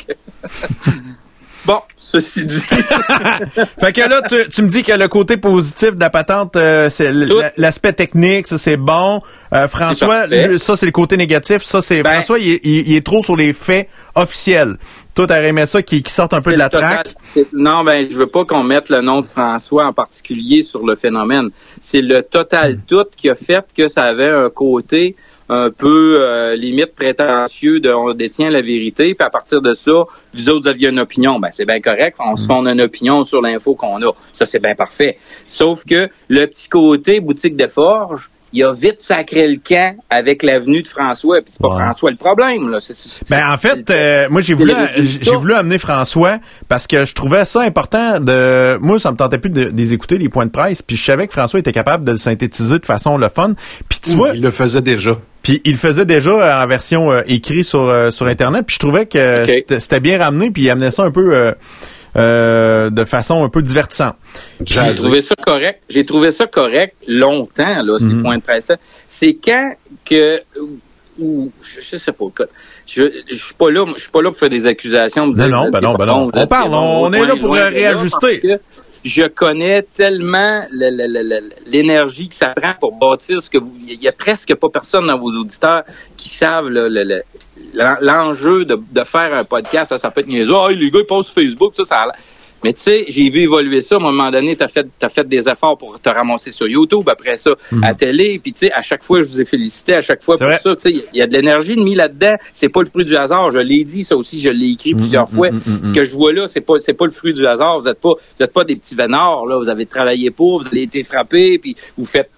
Bon, ceci dit. fait que là, tu, me dis que le côté positif de la patente, euh, c'est l'aspect technique, ça c'est bon. Euh, François, ça c'est le côté négatif. Ça c'est ben- François, il, est trop sur les faits officiels. Toi, t'aurais aimé ça qui, sorte un peu de la traque? Non, ben, je veux pas qu'on mette le nom de François en particulier sur le phénomène. C'est le total hmm. tout qui a fait que ça avait un côté un peu euh, limite prétentieux de on détient la vérité, puis à partir de ça, vous autres aviez une opinion. Ben c'est bien correct, on se mm. fonde une opinion sur l'info qu'on a. Ça c'est bien parfait. Sauf que le petit côté boutique de forge, il a vite sacré le camp avec l'avenue de François. Puis c'est pas François le problème. Là. ben, en fait, euh, moi j'ai voulu j'ai voulu amener François parce que je trouvais ça important de. Moi, ça me tentait plus de, les écouter les points de presse. Puis je savais que François était capable de le synthétiser de façon le fun. Puis tu vois, il le faisait déjà. Puis il le faisait déjà en version euh, écrite sur euh, sur internet. Puis je trouvais que c'était bien ramené. Puis il amenait ça un peu. Euh, de façon un peu divertissante. J'ai trouvé ça correct. J'ai trouvé ça correct longtemps, là, ces mhm. points de presse. C'est quand que ou je, sais pas, je, je suis pas là, je suis pas là pour faire des accusations. non, non, ben non, ben non. On parle, on, est là pour réajuster. Je connais tellement l'énergie que ça prend pour bâtir ce que vous. Il y a presque pas personne dans vos auditeurs qui savent le, l'enjeu de, faire un podcast, ça, ça peut être niaiseux. Ah, les gars, ils passent sur Facebook, ça, ça mais tu sais, j'ai vu évoluer ça. À un moment donné, tu as fait, as fait des efforts pour te ramasser sur YouTube, après ça, mhm. à télé. Puis tu sais, à chaque fois, je vous ai félicité, à chaque fois pour ça. Tu sais, il y a de l'énergie de mis là-dedans. C'est pas le fruit du hasard. Je l'ai dit, ça aussi, je l'ai écrit mhm, plusieurs mhm, fois. Ce que je vois là, c'est pas, c'est pas le fruit du hasard. Vous êtes pas, vous êtes pas des petits vénards, là. Vous avez travaillé pour, vous avez été frappé, puis vous faites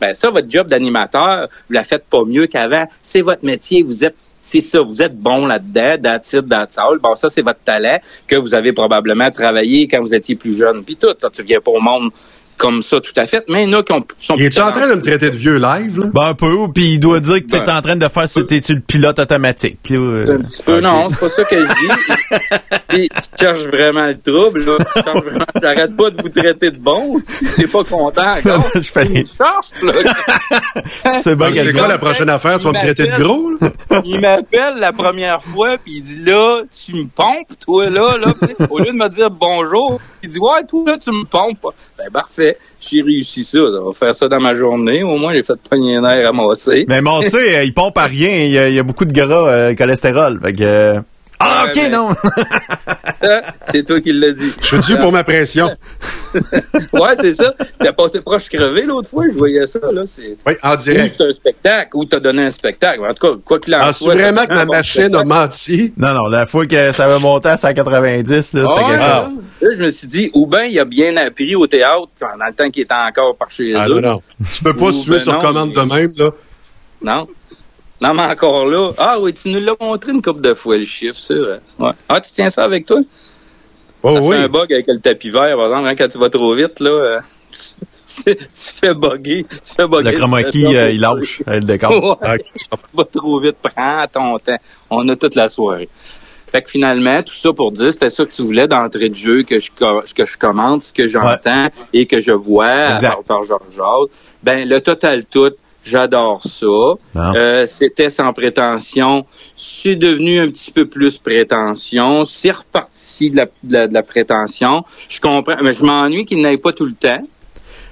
ben ça, votre job d'animateur, vous la faites pas mieux qu'avant. C'est votre métier. Vous êtes c'est ça, vous êtes bon là-dedans, that's it, that's all. Bon, ça, c'est votre talent que vous avez probablement travaillé quand vous étiez plus jeune. Puis tout, tu viens pas au monde comme ça tout à fait. Mais il y en a qui sont Il est en train de me traiter de vieux live, là? Ben, un peu, puis il doit dire que tu es ben. en train de faire c'était le pilote automatique. Là. Un petit peu, non, c'est pas ça que je dis. tu cherches vraiment le trouble, là. J'arrête pas de vous traiter de bon. Si t'es pas content encore, je fais là. c'est bon, c'est quoi la prochaine affaire? Tu vas me traiter de gros, là? il m'appelle la première fois, puis il dit, là, tu me pompes, toi, là, là. Au lieu de me dire bonjour, il dit, ouais, toi, là, tu me pompes. Ben, parfait. J'ai réussi ça. On va faire ça dans ma journée. Au moins, j'ai fait pogner un air ramasser. Mais Massé, euh, il pompe à rien. Il y a, il y a beaucoup de gras, euh, cholestérol. Fait que, euh, ah, ok, non. c'est toi qui l'as dit. Je suis dû pour ma pression. ouais, c'est ça. T'as passé proche crevé l'autre fois, je voyais ça, là. Oui, en direct. Ou c'est un spectacle, ou t'as donné un spectacle. En tout cas, quoi qu'il en ah, soit. vraiment que ma machine a menti? Non, non, la fois que ça va monter à 190, là, c'était quelque chose. Là, je me suis dit, ou bien il a bien appris au théâtre pendant le temps qu'il était encore par chez ah, eux. Non, non. Tu peux pas suivre ben sur commande de même, là. Non. Non, mais encore là. Ah oui, tu nous l'as montré une couple de fois, le chiffre, ça. Ouais. Ah, tu tiens ça avec toi? Oh, oui. fait un bug avec le tapis vert, par exemple, hein, quand tu vas trop vite, là. Euh, tu, fais bugger. Tu fais bugger. Le chroma key, euh, il lâche le décor. ouais, tu vas trop vite, prends ton temps. On a toute la soirée. Fait que finalement, tout ça pour dire, c'était ça que tu voulais d'entrée de jeu, que je, que je commente, ce que j'entends et que je vois par, par Georges Ben, le total tout, J'adore ça. Euh, C'était sans prétention. C'est devenu un petit peu plus prétention. C'est reparti de la, de, la, prétention. Je comprends, mais je m'ennuie qu'il n'aille pas tout le temps.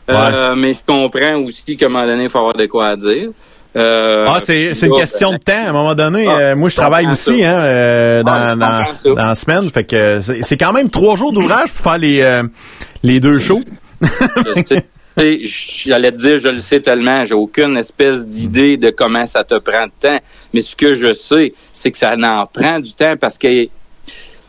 Euh, mais je comprends aussi qu'à un moment donné, il faut avoir de quoi à dire. Euh, ah, c'est une question de temps. À un moment donné, ah, euh, moi, je travaille aussi hein, euh, dans, dans, dans, la semaine. Fait que c'est quand même trois jours d'ouvrage pour faire les, les deux shows. j'allais te dire, je le sais tellement, j'ai aucune espèce d'idée de comment ça te prend de temps. Mais ce que je sais, c'est que ça en prend du temps parce que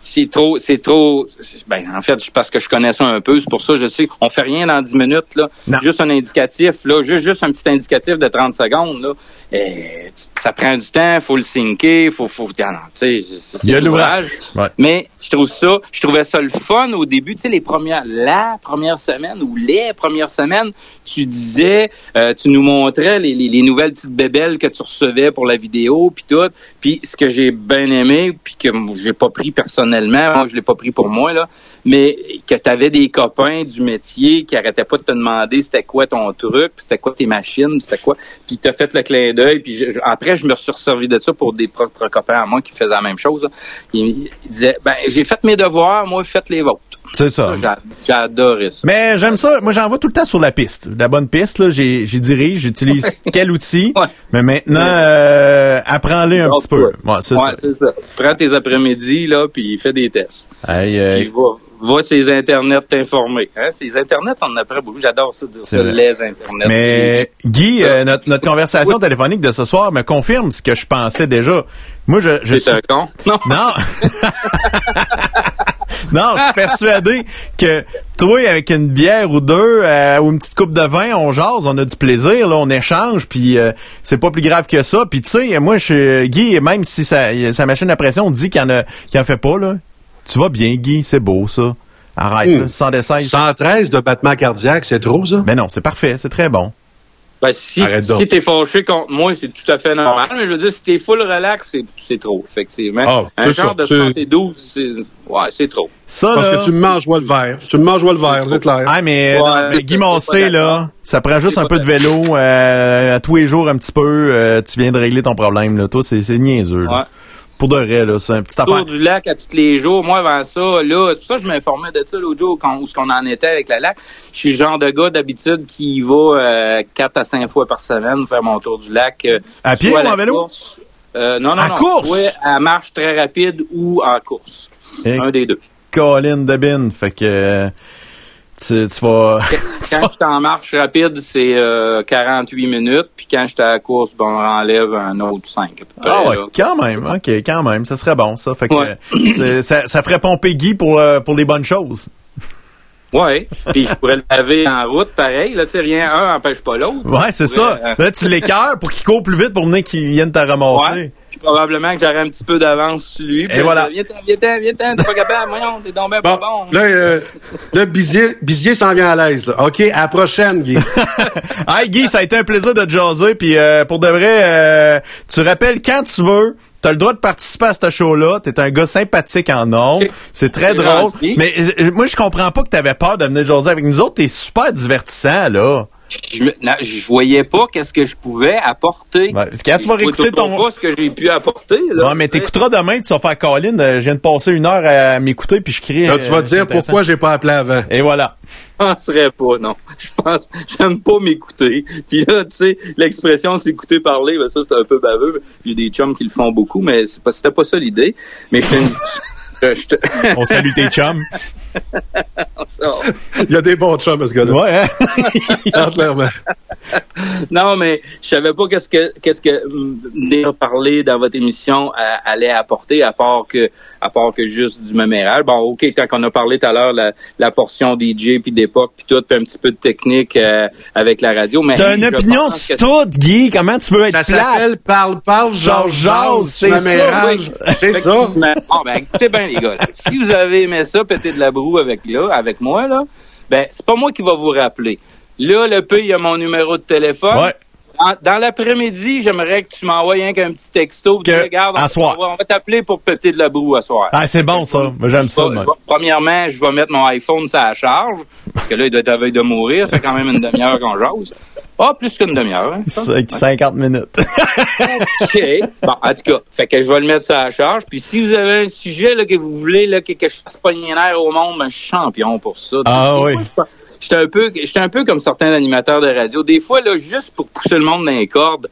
c'est trop, c'est trop. Ben, en fait, parce que je connais ça un peu, c'est pour ça je sais. On fait rien dans 10 minutes là. Non. Juste un indicatif là, juste, juste un petit indicatif de 30 secondes là. Et, ça prend du temps, faut le syncer, faut, faut, tu sais, c'est l'ouvrage. Ouais. Mais je trouve ça, je trouvais ça le fun au début, tu sais, les premières, la première semaine ou les premières semaines, tu disais, euh, tu nous montrais les, les, les nouvelles petites bébelles que tu recevais pour la vidéo, puis tout. Puis ce que j'ai bien aimé, puis que j'ai pas pris personnellement, moi je l'ai pas pris pour moi là, mais que tu avais des copains du métier qui arrêtaient pas de te demander c'était quoi ton truc, c'était quoi tes machines, c'était quoi, puis t'as fait le clin d'œil, puis je- après je me suis resservi de ça pour des propres copains à moi qui faisaient la même chose. là. Ils, ils disaient ben j'ai fait mes devoirs, moi faites les vôtres. C'est ça. Ça, j'a- j'ai adoré ça. Mais j'aime ça. Moi, j'en vois tout le temps sur la piste. La bonne piste, là, j'ai, j'y dirige, j'utilise quel outil. Ouais. Mais maintenant, euh, apprends-les un petit peu. Ouais, c'est ouais, ça. ça. Prends tes après-midi là, puis fais des tests. Euh, Puis va, va ces internets t'informer. Hein? Ces internets, on en a après beaucoup. J'adore ça dire ça, les internets. mais Guy, euh, notre, notre conversation téléphonique de ce soir me confirme ce que je pensais déjà. Moi, je, je C'est suis... un con? Non. Non. non, je suis persuadé que toi, avec une bière ou deux euh, ou une petite coupe de vin, on jase, on a du plaisir, là, on échange, puis euh, c'est pas plus grave que ça. Puis tu sais, moi, je Guy, même si sa, sa machine à pression dit qu'il en a, qu'il en fait pas, là, tu vas bien, Guy, c'est beau ça. Arrête, Hmm. là, 116. 113 de battement cardiaque, c'est trop, ça? Mais non, c'est parfait, c'est très bon. Ben, si, t'es fâché contre moi, c'est tout à fait normal. Mais je veux dire, si t'es full relax, c'est, trop, effectivement. Ah, un genre ça, de c'est- 72, c'est, ouais, c'est trop. Ça, Parce là... que tu me manges le verre. Tu me manges le verre, c'est clair. Ah, mais, Ouais, non, mais c'est- Guy pas là, ça prend juste un peu de vélo, euh, à tous les jours un petit peu, euh, tu viens de régler ton problème, là. Toi, c'est, c'est niaiseux, là. Ouais. Pour de vrai, là, c'est un petit. Tour du lac à tous les jours. Moi, avant ça, là, c'est pour ça que je m'informais de ça l'autre jour, quand, où ce qu'on en était avec le lac. Je suis le genre de gars, d'habitude, qui va euh, 4 à 5 fois par semaine faire mon tour du lac. euh, À pied ou en vélo? course, euh, non, non, À non. course? Soit à marche très rapide ou en course. Et- Un des deux. Colin de bin. Fait que euh, tu, tu vas. Quand je suis en marche rapide, c'est euh, 48 minutes. Puis quand j'étais à la course, ben, on enlève un autre 5 à peu près. Ah ouais, là. quand même, ok, quand même, ça serait bon ça. Fait que Ouais. ça, ça ferait pomper Guy pour euh, pour les bonnes choses. Ouais. Puis je pourrais le laver en route, pareil. Là, tu sais, rien, un empêche pas l'autre. Ouais, c'est ça. euh, Là, tu l'écœures pour qu'il court plus vite pour venir qu'il vienne te ramasser. Ouais. Probablement que j'aurais un petit peu d'avance sur lui. Là, voilà. Viens-t'en, viens-t'en, viens-t'en, t'es pas capable, voyons, t'es tombé Bon, pas bon. là, euh, là Bizier, Bizier s'en vient à l'aise. là. OK, à la prochaine, Guy. Hey Guy, ça a été un plaisir de te jaser. Puis euh, pour de vrai, euh, tu rappelles quand tu veux. T'as le droit de participer à ce show-là. T'es un gars sympathique en nom. Ok. C'est très C'est drôle. gentil. Mais euh, moi, je comprends pas que t'avais peur de venir jaser avec nous autres. T'es super divertissant, là. Je, me- non, je voyais pas qu'est-ce que je pouvais apporter. Ouais, quand tu vas réécouter ton- pas ce que j'ai pu apporter. Là, Ouais, mais t'écouteras demain, tu vas faire Colin. euh, je viens de passer une heure à m'écouter, puis je crie. Là, tu vas dire pourquoi j'ai pas appelé avant. Et voilà. Je penserais pas, non. Je pense, j'aime pas m'écouter. Puis là, tu sais, l'expression s'écouter parler, ben ça, c'est un peu baveux. J'ai des chums qui le font beaucoup, mais c'est pas, c'était pas ça l'idée. Mais je te, On salue tes chums. Il y a des bons chums, ce gars-là. Ouais, hein? Ah, clairement. Non, mais je savais pas qu'est-ce que qu'est-ce que hum, venir parler dans votre émission euh, allait apporter à part que à part que juste du méméral. Bon, ok, tant qu'on a parlé tout à l'heure la, la portion DJ puis d'époque puis tout, puis un petit peu de technique euh, avec la radio. Mais T'as une opinion pense que- sur tout, Guy? Comment tu peux être Ça plate? s'appelle Parle, parle, Georges, c'est ça. C'est ça. Bon, ben, écoutez bien, les gars. Si vous avez aimé ça, péter de la broue avec, là, avec moi, là, ben, c'est pas moi qui va vous rappeler. Là, le P, il y a mon numéro de téléphone. Ouais. En- dans l'après-midi, j'aimerais que tu m'envoies qu'un petit texto. Que- Tu on, soir. on va, on va t'appeler pour péter de la broue à soir. Ah, c'est bon, ça. Moi, j'aime ça. Je vais- premièrement, je vais mettre mon iPhone sur la charge, parce que là, il doit être à veille de mourir. C'est quand même une demi-heure qu'on jase. Ah, plus qu'une demi-heure. Hein, ça? Cinq- 50 minutes. OK. Bon, en tout cas, fait que je vais le mettre sur la charge. Puis si vous avez un sujet là, que vous voulez là, que, que je fasse nerfs au monde, ben, je suis champion pour ça. Ah oui. J'étais un peu, j'étais un peu comme certains animateurs de radio. Des fois, là, juste pour pousser le monde dans les cordes,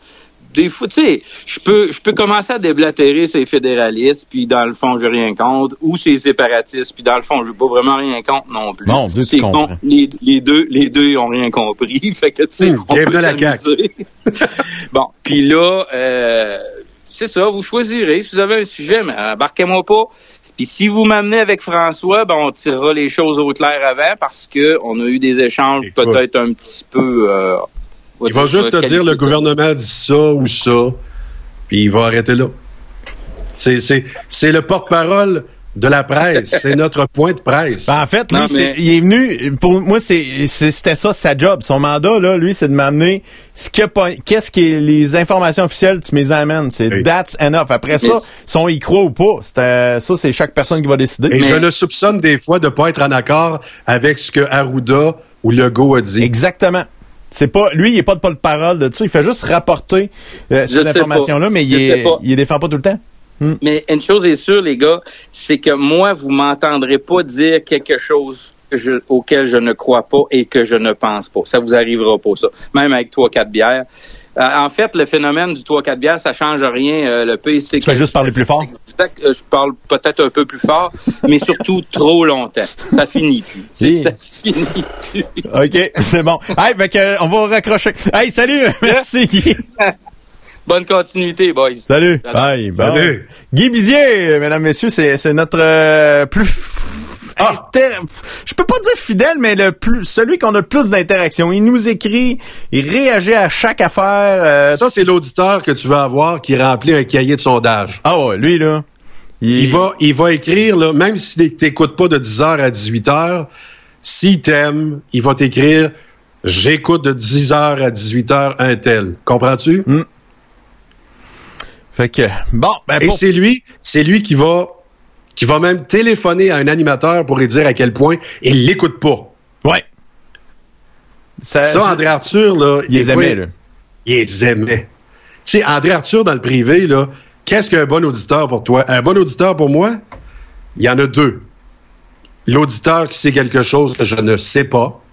des fois, tu sais, je peux, je peux commencer à déblatérer ces fédéralistes, puis dans le fond, j'ai rien contre, ou ces séparatistes, puis dans le fond, j'ai pas vraiment rien contre non plus. Dieu, tu con- les, les deux, les deux, ils ont rien compris. fait que, tu sais, Hum, on peut la bon, puis là, euh, c'est ça, vous choisirez. Si vous avez un sujet, mais embarquez-moi pas. Puis si vous m'amenez avec François, ben on tirera les choses au clair avant parce que on a eu des échanges peut-être un petit peu. Euh, il va juste te dire le gouvernement dit ça ou ça, puis il va arrêter là. C'est c'est le porte-parole de la presse. c'est notre point de presse. Ben, en fait, lui, il est venu. Pour moi, c'était ça sa job. Son mandat, là, lui, c'est de m'amener ce que qu'est-ce qui est les informations officielles, tu me les amènes. C'est that's enough. Après ça, si on y croit ou pas, ça, c'est chaque personne qui va décider. Et je le soupçonne des fois de pas être en accord avec ce que Arruda ou Legault a dit. Exactement. C'est pas lui, il est pas de parole de ça. Il fait juste rapporter euh, ces informations-là, mais il, est, il les défend pas tout le temps. Hmm. Mais une chose est sûre, les gars, c'est que moi, vous m'entendrez pas dire quelque chose auquel je ne crois pas et que je ne pense pas. Ça vous arrivera pas, ça. Même avec trois, quatre bières. Euh, en fait, le phénomène du 3-4 bières, ça change rien. Euh, le PC. Tu vas juste parler plus fort? Euh, je parle peut-être un peu plus fort, mais surtout trop longtemps. Ça finit plus. Ça finit plus. OK, c'est bon. Hey, on va raccrocher. Hey, salut! Merci, Guy. Bonne continuité, boys. Salut. Bye. Salut. Guy Bizier, mesdames, messieurs, c'est notre euh, plus ah. je peux pas dire fidèle, mais le plus, celui qu'on a le plus d'interaction. Il nous écrit, il réagit à chaque affaire. Euh, Ça, c'est l'auditeur que tu vas avoir qui remplit un cahier de sondage. Ah ouais, lui, là. Il, va, il va écrire, là, même si t'écoutes pas de 10h à 18h, s'il t'aime, il va t'écrire, j'écoute de 10h à 18h un tel. Comprends-tu? Hmm. Fait que, bon, ben Et c'est lui, c'est lui qui va, qui va même téléphoner à un animateur pour lui dire à quel point il l'écoute pas. Ouais. Ça, André Arthur, là. Il les aimait, là. Il les aimait. Tu sais, André Arthur, dans le privé, là, qu'est-ce qu'un bon auditeur pour toi? Un bon auditeur pour moi, il y en a deux. L'auditeur qui sait quelque chose que je ne sais pas.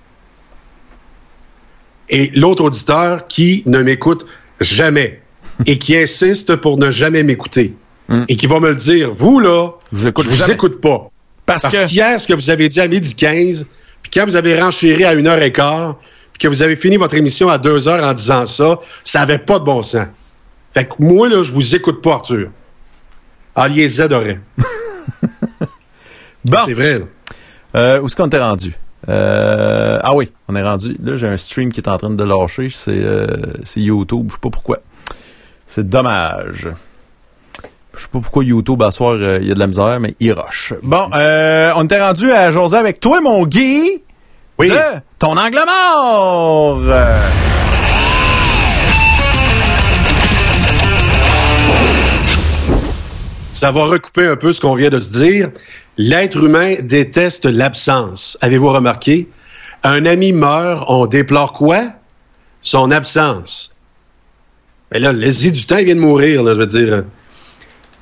Et l'autre auditeur qui ne m'écoute jamais et qui insiste pour ne jamais m'écouter. Hmm. Et qui va me le dire, vous là, je vous écoute pas. Parce, qu'hier, ce que vous avez dit à midi 15, puis quand vous avez renchéri à une heure et quart, puis que vous avez fini votre émission à deux heures en disant ça, ça avait pas de bon sens. Fait que moi, là, je vous écoute pas, Arthur. Z aurait. bon. C'est vrai, Euh, où est-ce qu'on t'est rendu? Euh, ah oui, on est rendu. Là, j'ai un stream qui est en train de lâcher. C'est euh, YouTube. Je sais pas pourquoi. C'est dommage. Je sais pas pourquoi YouTube à soir euh, il y a de la misère, mais il rush. Bon, euh, on était rendu à José avec toi, mon Guy. Oui. ton angle mort. Ça va recouper un peu ce qu'on vient de se dire. L'être humain déteste l'absence. Avez-vous remarqué? Un ami meurt, on déplore quoi? Son absence. Mais là, laissez du temps, vient de mourir, là, je veux dire.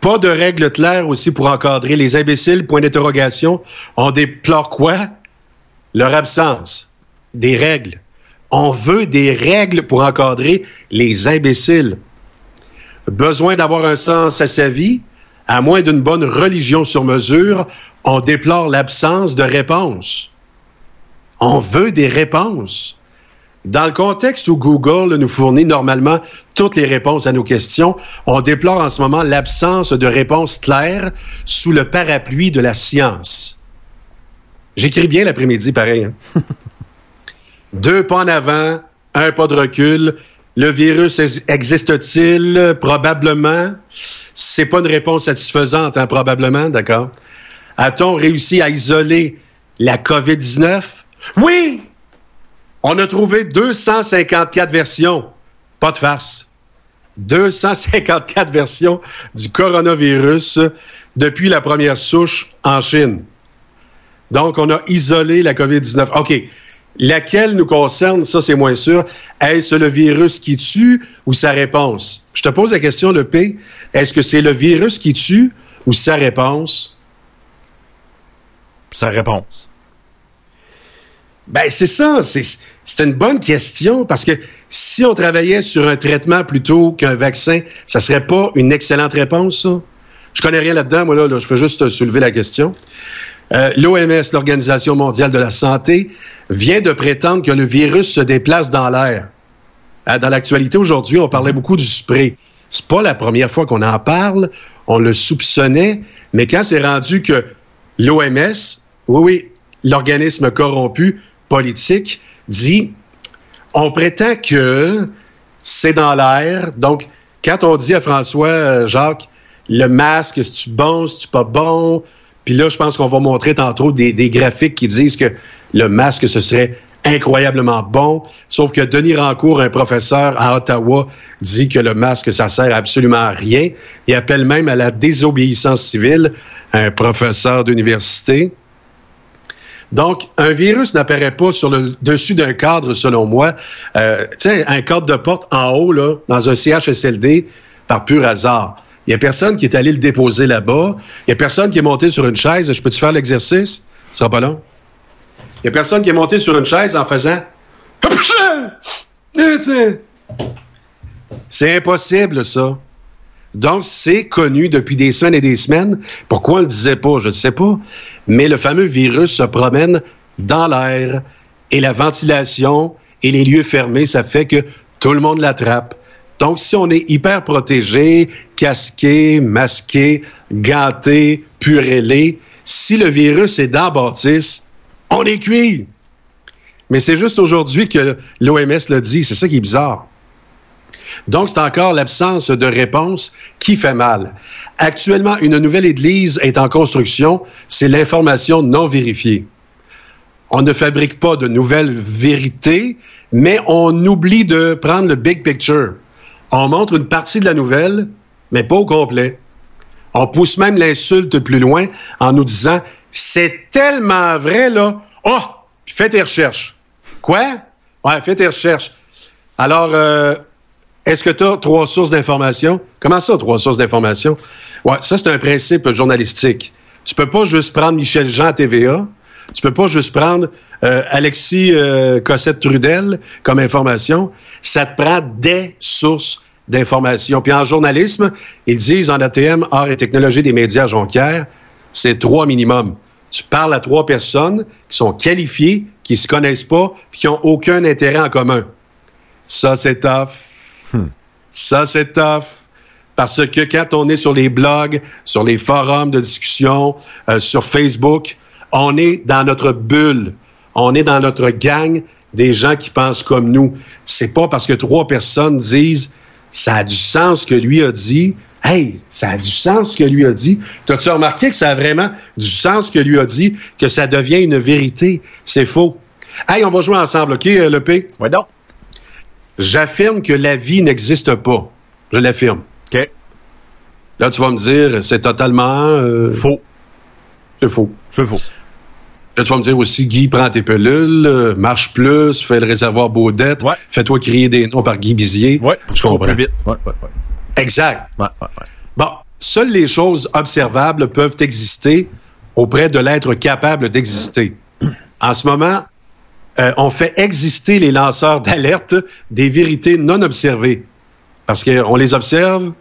Pas de règles claires aussi pour encadrer les imbéciles, point d'interrogation. On déplore quoi? Leur absence. Des règles. On veut des règles pour encadrer les imbéciles. Besoin d'avoir un sens à sa vie, à moins d'une bonne religion sur mesure, on déplore l'absence de réponses. On veut des réponses. Dans le contexte où Google nous fournit normalement toutes les réponses à nos questions, on déplore en ce moment l'absence de réponses claires sous le parapluie de la science. J'écris bien l'après-midi, pareil. Hein. Deux pas en avant, un pas de recul. Le virus existe-t-il? Probablement. C'est pas une réponse satisfaisante, hein, probablement, d'accord? A-t-on réussi à isoler la COVID-19? Oui! On a trouvé 254 versions. Pas de farce. 254 versions du coronavirus depuis la première souche en Chine. Donc, on a isolé la COVID-19. OK. Laquelle nous concerne, ça c'est moins sûr. Est-ce le virus qui tue ou sa réponse? Je te pose la question, le P. Est-ce que c'est le virus qui tue ou sa réponse? Sa réponse. Ben, c'est ça. C'est une bonne question parce que si on travaillait sur un traitement plutôt qu'un vaccin, ça serait pas une excellente réponse, ça? Je connais rien là-dedans, moi, là, je fais juste soulever la question. Euh, L'OMS, l'Organisation mondiale de la santé, vient de prétendre que le virus se déplace dans l'air. Euh, dans l'actualité aujourd'hui, on parlait beaucoup du spray. C'est pas la première fois qu'on en parle. On le soupçonnait. Mais quand c'est rendu que l'OMS, oui, oui, l'organisme corrompu politique, dit on prétend que c'est dans l'air. Donc, quand on dit à François, euh, Jacques, le masque, si tu bon, si tu pas bon, puis là, je pense qu'on va montrer tantôt des, des, graphiques qui disent que le masque, ce serait incroyablement bon. Sauf que Denis Rancourt, un professeur à Ottawa, dit que le masque, ça sert absolument à rien. Il appelle même à la désobéissance civile, un professeur d'université. Donc, un virus n'apparaît pas sur le dessus d'un cadre, selon moi. Euh, tu sais, un cadre de porte en haut, là, dans un CHSLD, par pur hasard. Il n'y a personne qui est allé le déposer là-bas. Il n'y a personne qui est monté sur une chaise. Je peux-tu faire l'exercice? Ce sera pas long. Il n'y a personne qui est monté sur une chaise en faisant. C'est impossible, ça. Donc, c'est connu depuis des semaines et des semaines. Pourquoi on ne le disait pas? Je ne sais pas. Mais le fameux virus se promène dans l'air et la ventilation et les lieux fermés, ça fait que tout le monde l'attrape. Donc, si on est hyper protégé, casqué, masqué, ganté, purélé, si le virus est dans bâtisse, on est cuit. Mais c'est juste aujourd'hui que l'OMS le dit. C'est ça qui est bizarre. Donc, c'est encore l'absence de réponse qui fait mal. Actuellement, une nouvelle Église est en construction. C'est l'information non vérifiée. On ne fabrique pas de nouvelles vérités, mais on oublie de prendre le big picture. On montre une partie de la nouvelle, mais pas au complet. On pousse même l'insulte plus loin en nous disant c'est tellement vrai, là. Oh! fais tes recherches. Quoi? Ouais, fais tes recherches. Alors, euh, est-ce que tu as trois sources d'information? Comment ça, trois sources d'information? Ouais, ça, c'est un principe journalistique. Tu peux pas juste prendre Michel Jean à TVA. Tu peux pas juste prendre euh, Alexis euh, Cossette-Trudel comme information. Ça te prend des sources d'information. Puis en journalisme, ils disent en ATM, art et technologie des médias Jonquière, c'est trois minimum. Tu parles à trois personnes qui sont qualifiées, qui se connaissent pas, puis qui ont aucun intérêt en commun. Ça, c'est tough. Ça, c'est tough. Parce que quand on est sur les blogs, sur les forums de discussion, euh, sur Facebook, on est dans notre bulle. On est dans notre gang des gens qui pensent comme nous. C'est pas parce que trois personnes disent ça a du sens ce que lui a dit. Hey, ça a du sens ce que lui a dit. T'as-tu remarqué que ça a vraiment du sens ce que lui a dit, que ça devient une vérité? C'est faux. Hey, on va jouer ensemble, OK, euh, le P? Oui, donc. J'affirme que la vie n'existe pas. Je l'affirme. OK. Là, tu vas me dire, c'est totalement... Euh, faux. C'est faux. C'est faux. Là, tu vas me dire aussi, Guy, prends tes pelules, euh, marche plus, fais le réservoir Baudette, ouais. fais-toi crier des noms par Guy Bizier. Oui, je comprends. plus vite. Ouais, ouais, ouais. Exact. Ouais, ouais, ouais. Bon, seules les choses observables peuvent exister auprès de l'être capable d'exister. En ce moment, euh, on fait exister les lanceurs d'alerte des vérités non observées. Parce qu'on les observe,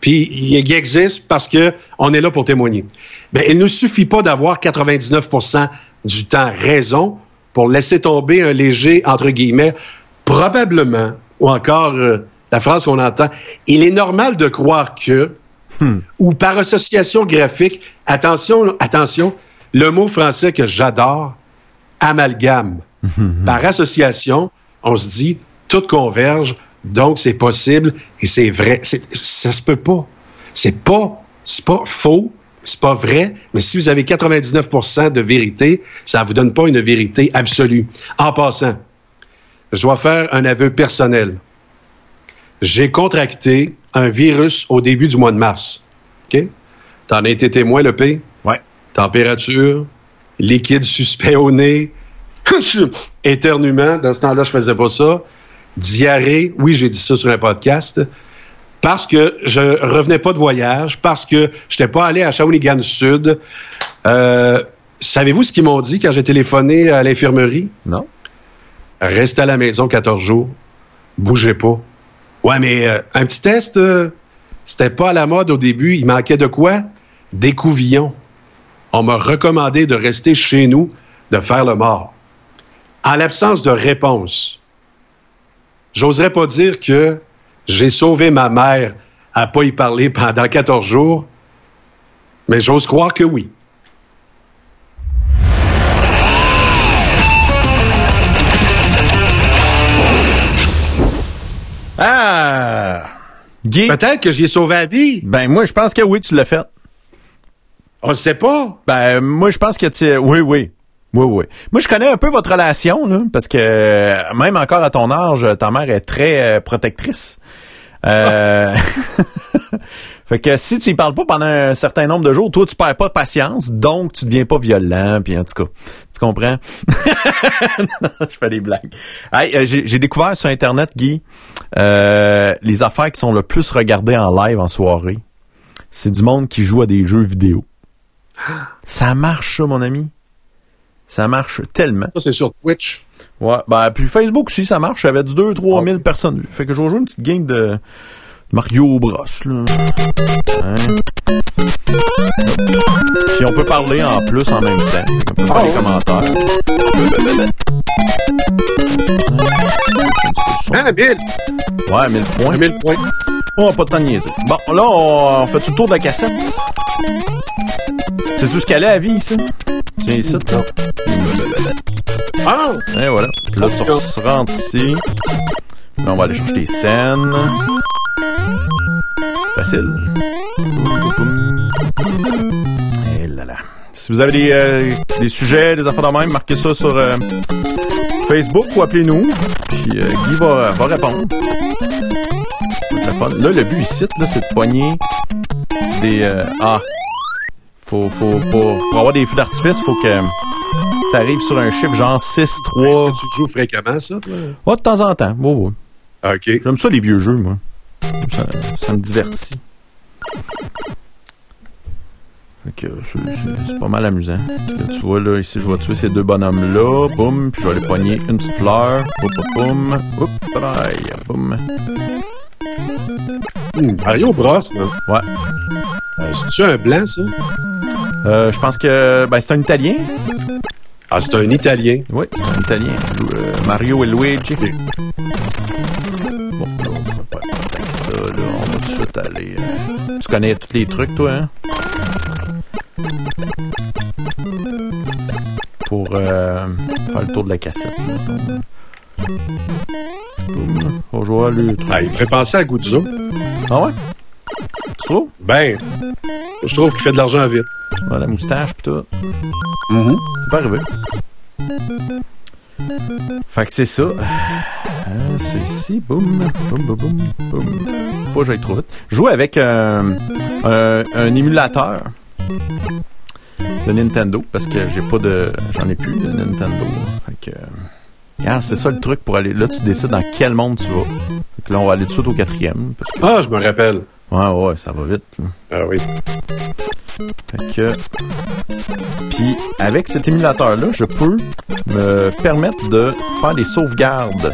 puis ils existent parce qu'on est là pour témoigner. Mais il ne suffit pas d'avoir 99% du temps raison pour laisser tomber un léger, entre guillemets, probablement, ou encore euh, la phrase qu'on entend, il est normal de croire que, hmm. ou par association graphique, attention, attention, le mot français que j'adore, amalgame. Hmm. Par association, on se dit, tout converge, donc c'est possible et c'est vrai. Ça se peut pas. C'est pas, c'est pas faux, c'est pas vrai, mais si vous avez 99% de vérité, ça vous donne pas une vérité absolue. En passant, je dois faire un aveu personnel. J'ai contracté un virus au début du mois de mars. OK? T'en as été témoin, le P? Ouais. Température, liquide suspect au nez, éternuement. Dans ce temps-là, je faisais pas ça. Diarrhée. Oui, j'ai dit ça sur un podcast parce que je revenais pas de voyage, parce que je n'étais pas allé à Shawinigan Sud. Euh, savez-vous ce qu'ils m'ont dit quand j'ai téléphoné à l'infirmerie? Non. Restez à la maison 14 jours. Bougez pas. Ouais, mais euh, un petit test, euh, c'était pas à la mode au début. Il manquait de quoi? Des couvillons. On m'a recommandé de rester chez nous, de faire le mort. En l'absence de réponse, j'oserais pas dire que j'ai sauvé ma mère à pas y parler pendant 14 jours? Mais j'ose croire que oui. Ah! Guy? Peut-être que j'y ai sauvé la vie. Ben, moi, je pense que oui, tu l'as fait. On le sait pas. Ben, moi, je pense que tu... Oui, oui. Oui, oui. Moi, je connais un peu votre relation, là, parce que euh, même encore à ton âge, ta mère est très euh, protectrice. Euh... fait que si tu y parles pas pendant un certain nombre de jours, toi, tu perds pas patience, donc tu deviens pas violent, puis en tout cas, tu comprends? non, je fais des blagues. Hey, euh, j'ai j'ai découvert sur Internet, Guy, euh, les affaires qui sont le plus regardées en live en soirée. C'est du monde qui joue à des jeux vidéo. Ça marche, ça, mon ami. Ça marche tellement. Ça, c'est sur Twitch. Ouais, ben, puis Facebook aussi, ça marche. J'avais du 2-3 000 personnes vues. Fait que je vais jouer une petite game de Mario Bros, là. Hein? Puis on peut parler en plus en même temps. On peut faire Oh. les commentaires. Ah, 1000. Ouais, 1000 points. 1000 points. On va pas de temps de niaiser. Bon, là, on, on fait le tour de la cassette? Sais-tu ce qu'elle est à vie, ici? Tiens, ici, là. Ah! Et voilà. Puis là, tu se rentres ici. Là, on va aller chercher des scènes. Facile. Et là là. Si vous avez des, euh, des sujets, des affaires de même, marquez ça sur euh, Facebook ou appelez-nous. Puis euh, Guy va, va répondre. Ça. Là, le but ici, là, c'est de poigner des... euh, ah! Faut, faut, pour, pour avoir des feux d'artifice, faut que t'arrives sur un chiffre genre 6, 3... Est-ce que tu joues fréquemment, ça? toi? De temps en temps. Ouais, ouais. OK. J'aime ça les vieux jeux, moi. Ça, ça me divertit. C'est- pas mal amusant. Là, tu vois, là, ici, je vais tuer ces deux bonhommes-là. Boum, puis je vais aller poigner une petite fleur. Boum, boum, boum. Oups. Boum. Hmm, Mario Bros, là. Ouais. Euh, C'est-tu un blanc, ça? Euh, je pense que ben, c'est un Italien. Ah, c'est un Italien. Oui, c'est un Italien. Euh, Mario et Luigi. Bon, là, on va pas être ça, là. On va tout de suite aller... euh, Tu connais tous les trucs, toi, hein? Pour euh, faire le tour de la cassette. mettons. Boum. On va jouer à le truc. Ah, il me fait penser à Guzzo. Ah ouais? Tu trouves? Ben, je trouve qu'il fait de l'argent vite. Ouais, la moustache pis tout. Mhm. C'est pas arrivé. Fait que c'est ça. Euh, c'est ici. Boum. Boum, boum, boum, boum. Pas j'aille trop vite. Joue avec un, un, un émulateur de Nintendo parce que j'ai pas de. J'en ai plus de Nintendo. Fait que. C'est ça le truc pour aller. Là, tu décides dans quel monde tu vas. Fait que là, on va aller tout de suite au quatrième. Parce que. Ah, je me rappelle. Ouais, ouais, ça va vite. là. Ah oui. Fait que. Puis, avec cet émulateur-là, je peux me permettre de faire des sauvegardes.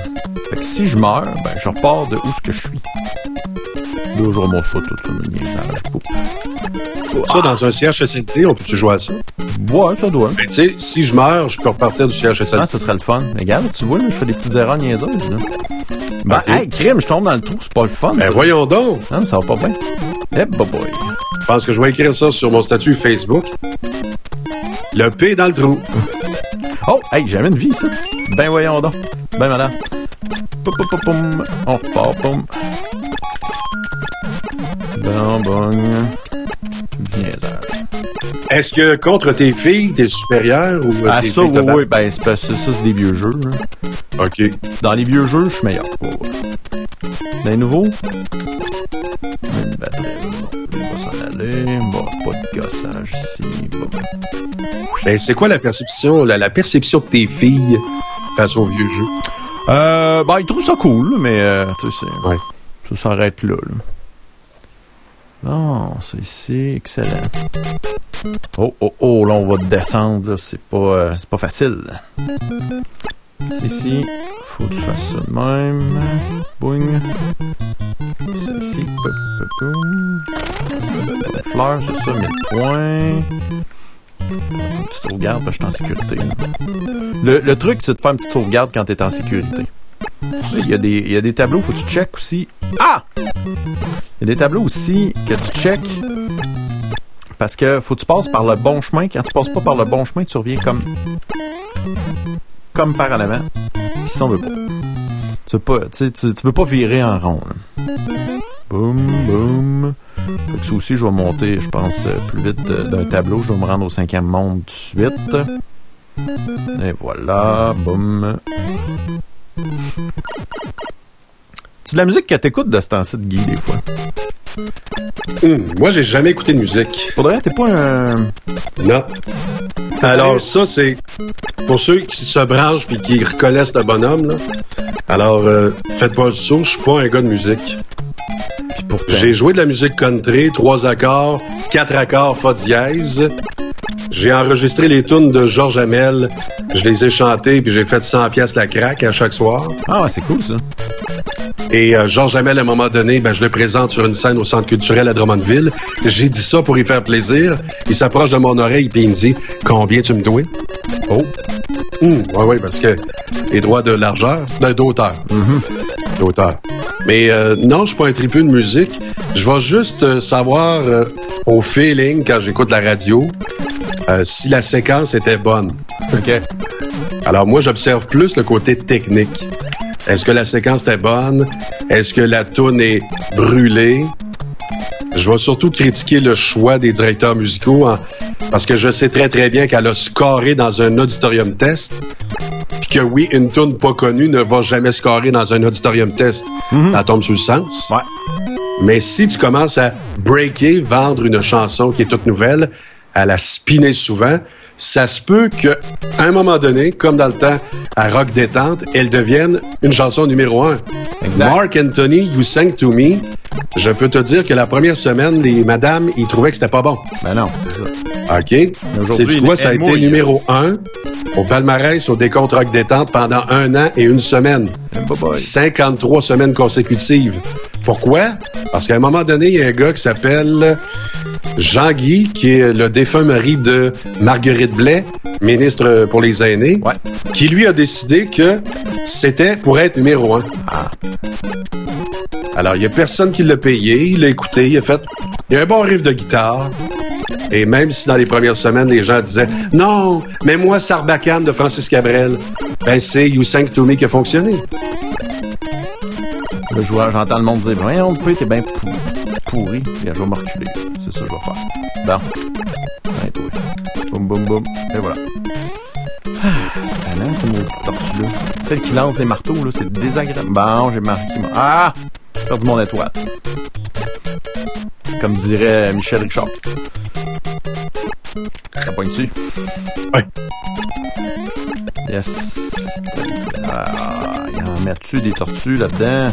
Fait que si je meurs, ben, je repars de où ce que je suis. Là, je remonte pas tout. Ça, dans un CHSLD, on peut-tu jouer à ça? Ouais, ça doit. Mais tu sais, si je meurs, je peux repartir du CHSLD. Ah, ça serait le fun. Mais regarde, tu vois, là, je fais des petites erreurs niaiseuses, là. Ben, Ok. hey, crime, je tombe dans le trou, c'est pas le fun. Ben ça. voyons donc. Non, ça va pas bien. Eh, bah boy. Je pense que je vais écrire ça sur mon statut Facebook. Le P dans le trou. Oh, hey, j'avais une vie, ça. Ben voyons donc. Ben madame. Poum, poum, poum. On repart, poum. Bon, bon. Du niaisage. Est-ce que contre tes filles, t'es supérieur ou Ah, ça, oui, ben, c'est parce que ça, c'est des vieux jeux. OK. Dans les vieux jeux, je suis meilleur. Dans les nouveaux, une batterie. Bon, on va s'en aller. Bon, pas de gossage ici. Bon. Ben, c'est quoi la perception, la, la perception de tes filles face aux vieux jeux? Euh, ben, ils trouvent ça cool, mais, euh, tu sais, Ouais. ça s'arrête là, là. Bon, c'est excellent. Oh, oh, oh, là, on va descendre, c'est pas, euh, pas facile. C'est ici, faut que tu fasses ça de même. Boing. Bonne fleur, c'est ça, 1000 points. Petite sauvegarde, parce que je suis en sécurité. Le, le truc, c'est de faire une petite sauvegarde quand t'es en sécurité. Il y, a des, il y a des tableaux, faut que tu checkes aussi. Ah! Il y a des tableaux aussi que tu check parce que faut que tu passes par le bon chemin. Quand tu passes pas par le bon chemin, tu reviens comme comme par en avant. Puis ça, on veut pas. Tu veux pas, tu, veux pas virer en rond. là. Boum, boum. Ça aussi, je vais monter, je pense, euh, plus vite euh, d'un tableau. Je vais me rendre au cinquième monde tout de suite. Et voilà, boum. Tu de la musique que t'écoutes de ce temps-ci de Guy, des fois? Hum, moi, j'ai jamais écouté de musique. Vrai, t'es pas un... Non. Alors, ça, c'est pour ceux qui se branchent puis qui reconnaissent le bonhomme. Là. Alors, euh, faites pas le saut, je suis pas un gars de musique. J'ai joué de la musique country, trois accords, quatre accords, fa dièse. J'ai enregistré les tunes de Georges Hamel. Je les ai chantées, puis j'ai fait 100 pièces la craque à chaque soir. Ah ouais, c'est cool, ça. Et euh, Georges Hamel, à un moment donné, ben, je le présente sur une scène au Centre culturel à Drummondville. J'ai dit ça pour y faire plaisir. Il s'approche de mon oreille, puis il me dit « Combien tu me dois? » Oh! Hum, ouais, ouais, parce que les droits de largeur, de- d'auteur. D'auteur. Mais euh, non, je suis pas un tripeux de musique. Je vais juste euh, savoir euh, au feeling, quand j'écoute la radio, si la séquence était bonne. OK. Alors moi, j'observe plus le côté technique. Est-ce que la séquence était bonne? Est-ce que la toune est brûlée? Je vais surtout critiquer le choix des directeurs musicaux en- parce que je sais très très bien qu'elle a scoré dans un auditorium test. Puis que oui, une toune pas connue ne va jamais scorer dans un auditorium test. Ça tombe sous le sens. Ouais. Mais si tu commences à breaker, vendre une chanson qui est toute nouvelle, à la spinner souvent, ça se peut que, à un moment donné, comme dans le temps à Rock Détente, elle devienne une chanson numéro un. Exact. Mark Anthony, You Sang to Me, je peux te dire que la première semaine, les madames, ils trouvaient que c'était pas bon. Ben non, c'est ça. OK? C'est quoi? Ça a été numéro un au palmarès au décompte Rock Détente pendant un an et une semaine. Eh, bye bye. 53 semaines consécutives. Pourquoi? Parce qu'à un moment donné, il y a un gars qui s'appelle Jean-Guy, qui est le défunt mari de Marguerite Blais, ministre pour les aînés, Ouais. qui lui a décidé que c'était pour être numéro un. Ah. Alors, il n'y a personne qui l'a payé, il l'a écouté, il a fait... Il y a un bon riff de guitare. Et même si dans les premières semaines, les gens disaient « Non, mais moi, Sarbacane de Francis Cabrel », ben c'est You Sang To Me qui a fonctionné. Je vois- j'entends le monde dire, voyons, le t'es bien pou- pourri. Bien, je vais me reculer. C'est ça que je vais faire. Bon. Ouais, toi. Boum, boum, boum. Et voilà. Ah, c'est tannant, ces maudites tortues-là. Celles qui lancent des marteaux, là, c'est désagréable. Bon, j'ai marqué mon... Ah! J'ai perdu mon étoile. Comme dirait Michel Richard. Ça pointe dessus. Ouais. Yes. Ah, il en met-tu des tortues là-dedans?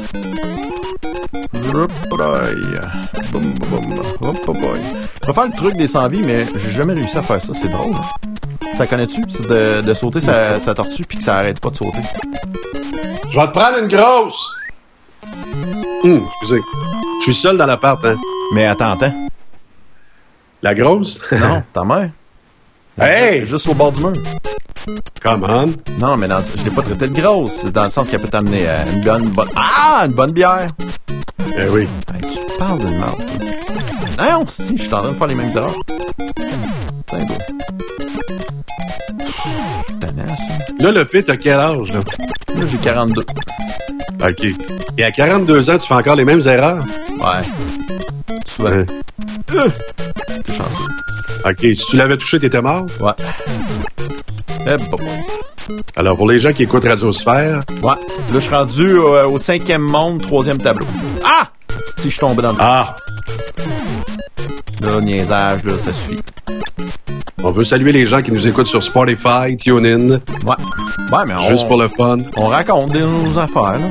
Je vais faire le truc des 100 vies, mais j'ai jamais réussi à faire ça. C'est drôle. hein? Ça connais-tu? De, sauter sa, sa tortue puis que ça arrête pas de sauter. Je vais te prendre une grosse. Hum, excusez. Je suis seul dans l'appart, hein. Mais attends, attends. La grosse? Non, ta mère. Hey! Juste au bord du mur. Come on. Non, mais dans, je l'ai pas traité de grosse. C'est dans le sens qu'elle peut t'amener à une bonne, bonne... Ah! Une bonne bière. Eh oui. Hey, tu parles de merde, toi. Non, si, je suis en train de faire les mêmes erreurs. Tannant, ça. Là, le pit, t'as quel âge, là? Là, j'ai 42. OK. Et à 42 ans, tu fais encore les mêmes erreurs? Ouais. Souvent. Hein? Euh, T'es chanceux. OK. Si tu l'avais touché, t'étais mort? Ouais. Eh, bon, bon. Alors, pour les gens qui écoutent Radiosphère, Ouais. Là, je suis rendu euh, au cinquième monde, troisième tableau. Ah! Si je suis tombé dans le... ah, Là, niaisage, là, ça suffit. on veut saluer les gens qui nous écoutent sur Spotify, TuneIn, Ouais. Ouais, mais on... juste pour le fun. On raconte des, nos affaires, là.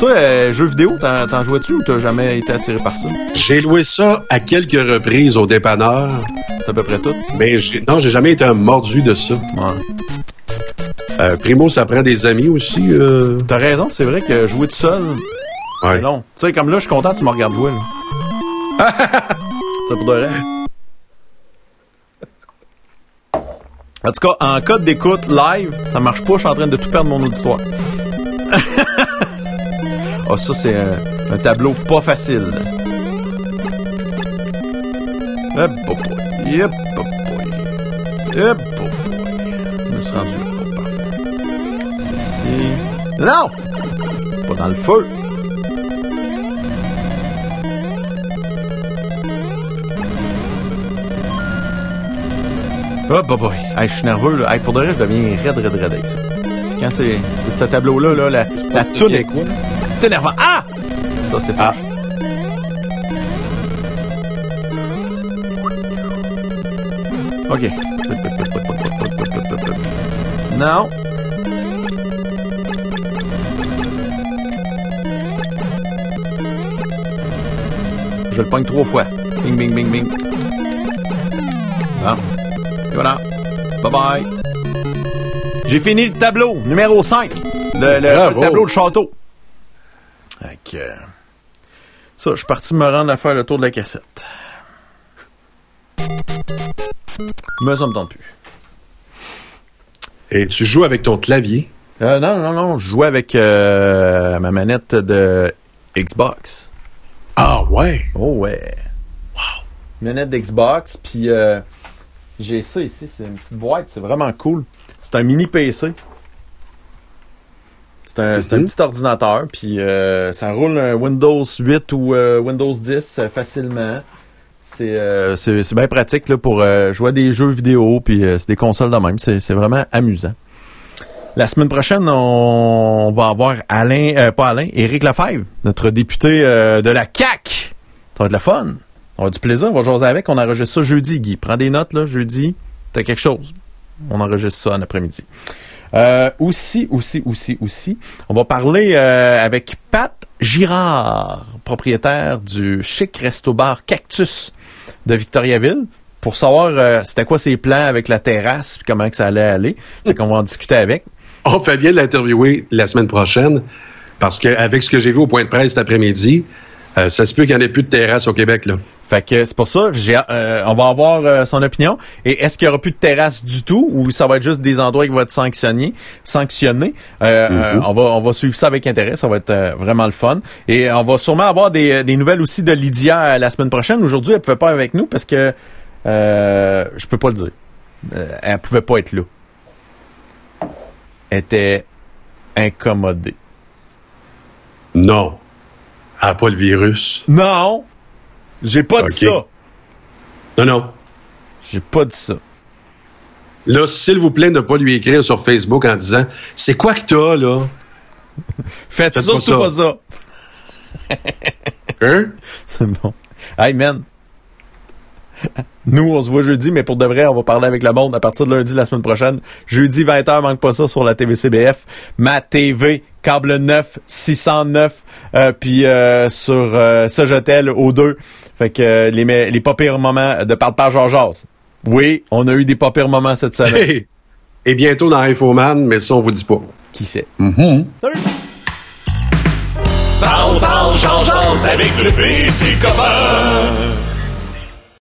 Toi, euh, jeux vidéo, t'en, t'en jouais-tu ou t'as jamais été attiré par ça? J'ai loué ça à quelques reprises au dépanneur, C'est à peu près tout? mais j'ai, non, j'ai jamais été un mordu de ça. Ouais. Euh, Primo, ça prend des amis aussi. euh. T'as raison, c'est vrai que jouer tout seul, Ouais. c'est long. Tu sais, comme là, je suis content tu me regardes jouer, là. c'est pour de vrai. En tout cas, en cas d'écoute live, ça marche pas, je suis en train de tout perdre mon auditoire. Ah, ça, c'est un, un tableau pas facile. Hop, boy. Yep, boy. Hop, boy. Je me suis rendu là. Ici. Non! Pas dans le feu. Oh, bah, boy. Hey, je suis nerveux, là. Hey, pour de vrai, je deviens raide, raide, raide avec ça. Quand c'est, c'est ce tableau-là, là, la, la toune est quoi? C'est énervant. Ah! Ça, c'est pas. Ah. OK. Non. Je le pogne trois fois. Bing, bing, bing, bing. Bon. Et voilà. Bye bye. J'ai fini le tableau, numéro 5. Le, le- tableau de château. Fait que, euh, Ça, je suis parti me rendre à faire le tour de la cassette. Mais ça me tente plus. Et tu joues avec ton clavier? Euh, non, non, non, je jouais avec euh, ma manette de Xbox. Ah ouais? Oh ouais. Wow. Manette d'Xbox, puis euh, j'ai ça ici, c'est une petite boîte, c'est vraiment cool. C'est un mini PC. C'est un, Mhm. petit ordinateur, puis euh, ça roule un Windows 8 ou euh, Windows 10 euh, facilement. C'est euh, bien pratique là, pour jouer à des jeux vidéo, puis c'est des consoles de même. C'est vraiment amusant. La semaine prochaine, on va avoir Alain, euh, pas Alain, Éric Lefebvre, notre député de la CAC. Ça va être le fun. On va avoir du plaisir, on va jaser avec. On enregistre ça jeudi, Guy. Prends des notes, là, jeudi. T'as quelque chose. On enregistre ça en après-midi. Euh, aussi, aussi, aussi, aussi, on va parler euh, avec Pat Girard, propriétaire du chic resto-bar Cactus de Victoriaville, pour savoir euh, c'était quoi ses plans avec la terrasse, puis comment que ça allait aller. Fait qu'on va en discuter avec. On fait bien l'interviewer la semaine prochaine parce qu'avec ce que j'ai vu au point de presse cet après-midi, euh, ça se peut qu'il n'y en ait plus de terrasse au Québec. Là. Fait que c'est pour ça, j'ai, euh, on va avoir euh, son opinion. Et est-ce qu'il y aura plus de terrasse du tout ou ça va être juste des endroits qui vont être sanctionnés, sanctionnés? Euh, euh, On va on va suivre ça avec intérêt, ça va être euh, vraiment le fun. Et on va sûrement avoir des, des nouvelles aussi de Lydia euh, la semaine prochaine. Aujourd'hui, elle pouvait pas avec nous parce que euh, je peux pas le dire. Elle pouvait pas être là. Elle était incommodée. Non. Elle n'a pas le virus. Non, j'ai pas dit ça. Non, non. J'ai pas dit ça. Là, s'il vous plaît, ne pas lui écrire sur Facebook en disant C'est quoi que t'as, là? Faites Faites surtout pas pas ça. Hein? C'est bon. Hey, man. Nous, on se voit jeudi, mais pour de vrai, on va parler avec le monde à partir de lundi la semaine prochaine. Jeudi 20h, manque pas ça sur la TVCBF. Ma TV, câble 9, 609, euh, puis euh, sur euh, Sojotel au 2. Fait que euh, les, les pas pires moments de parle par Georges. Oui, on a eu des pas pires moments cette semaine. Hey! Et bientôt dans Infoman, mais ça, on vous dit pas. Qui sait? Mm-hmm. Parle, parle, change avec le PC copain.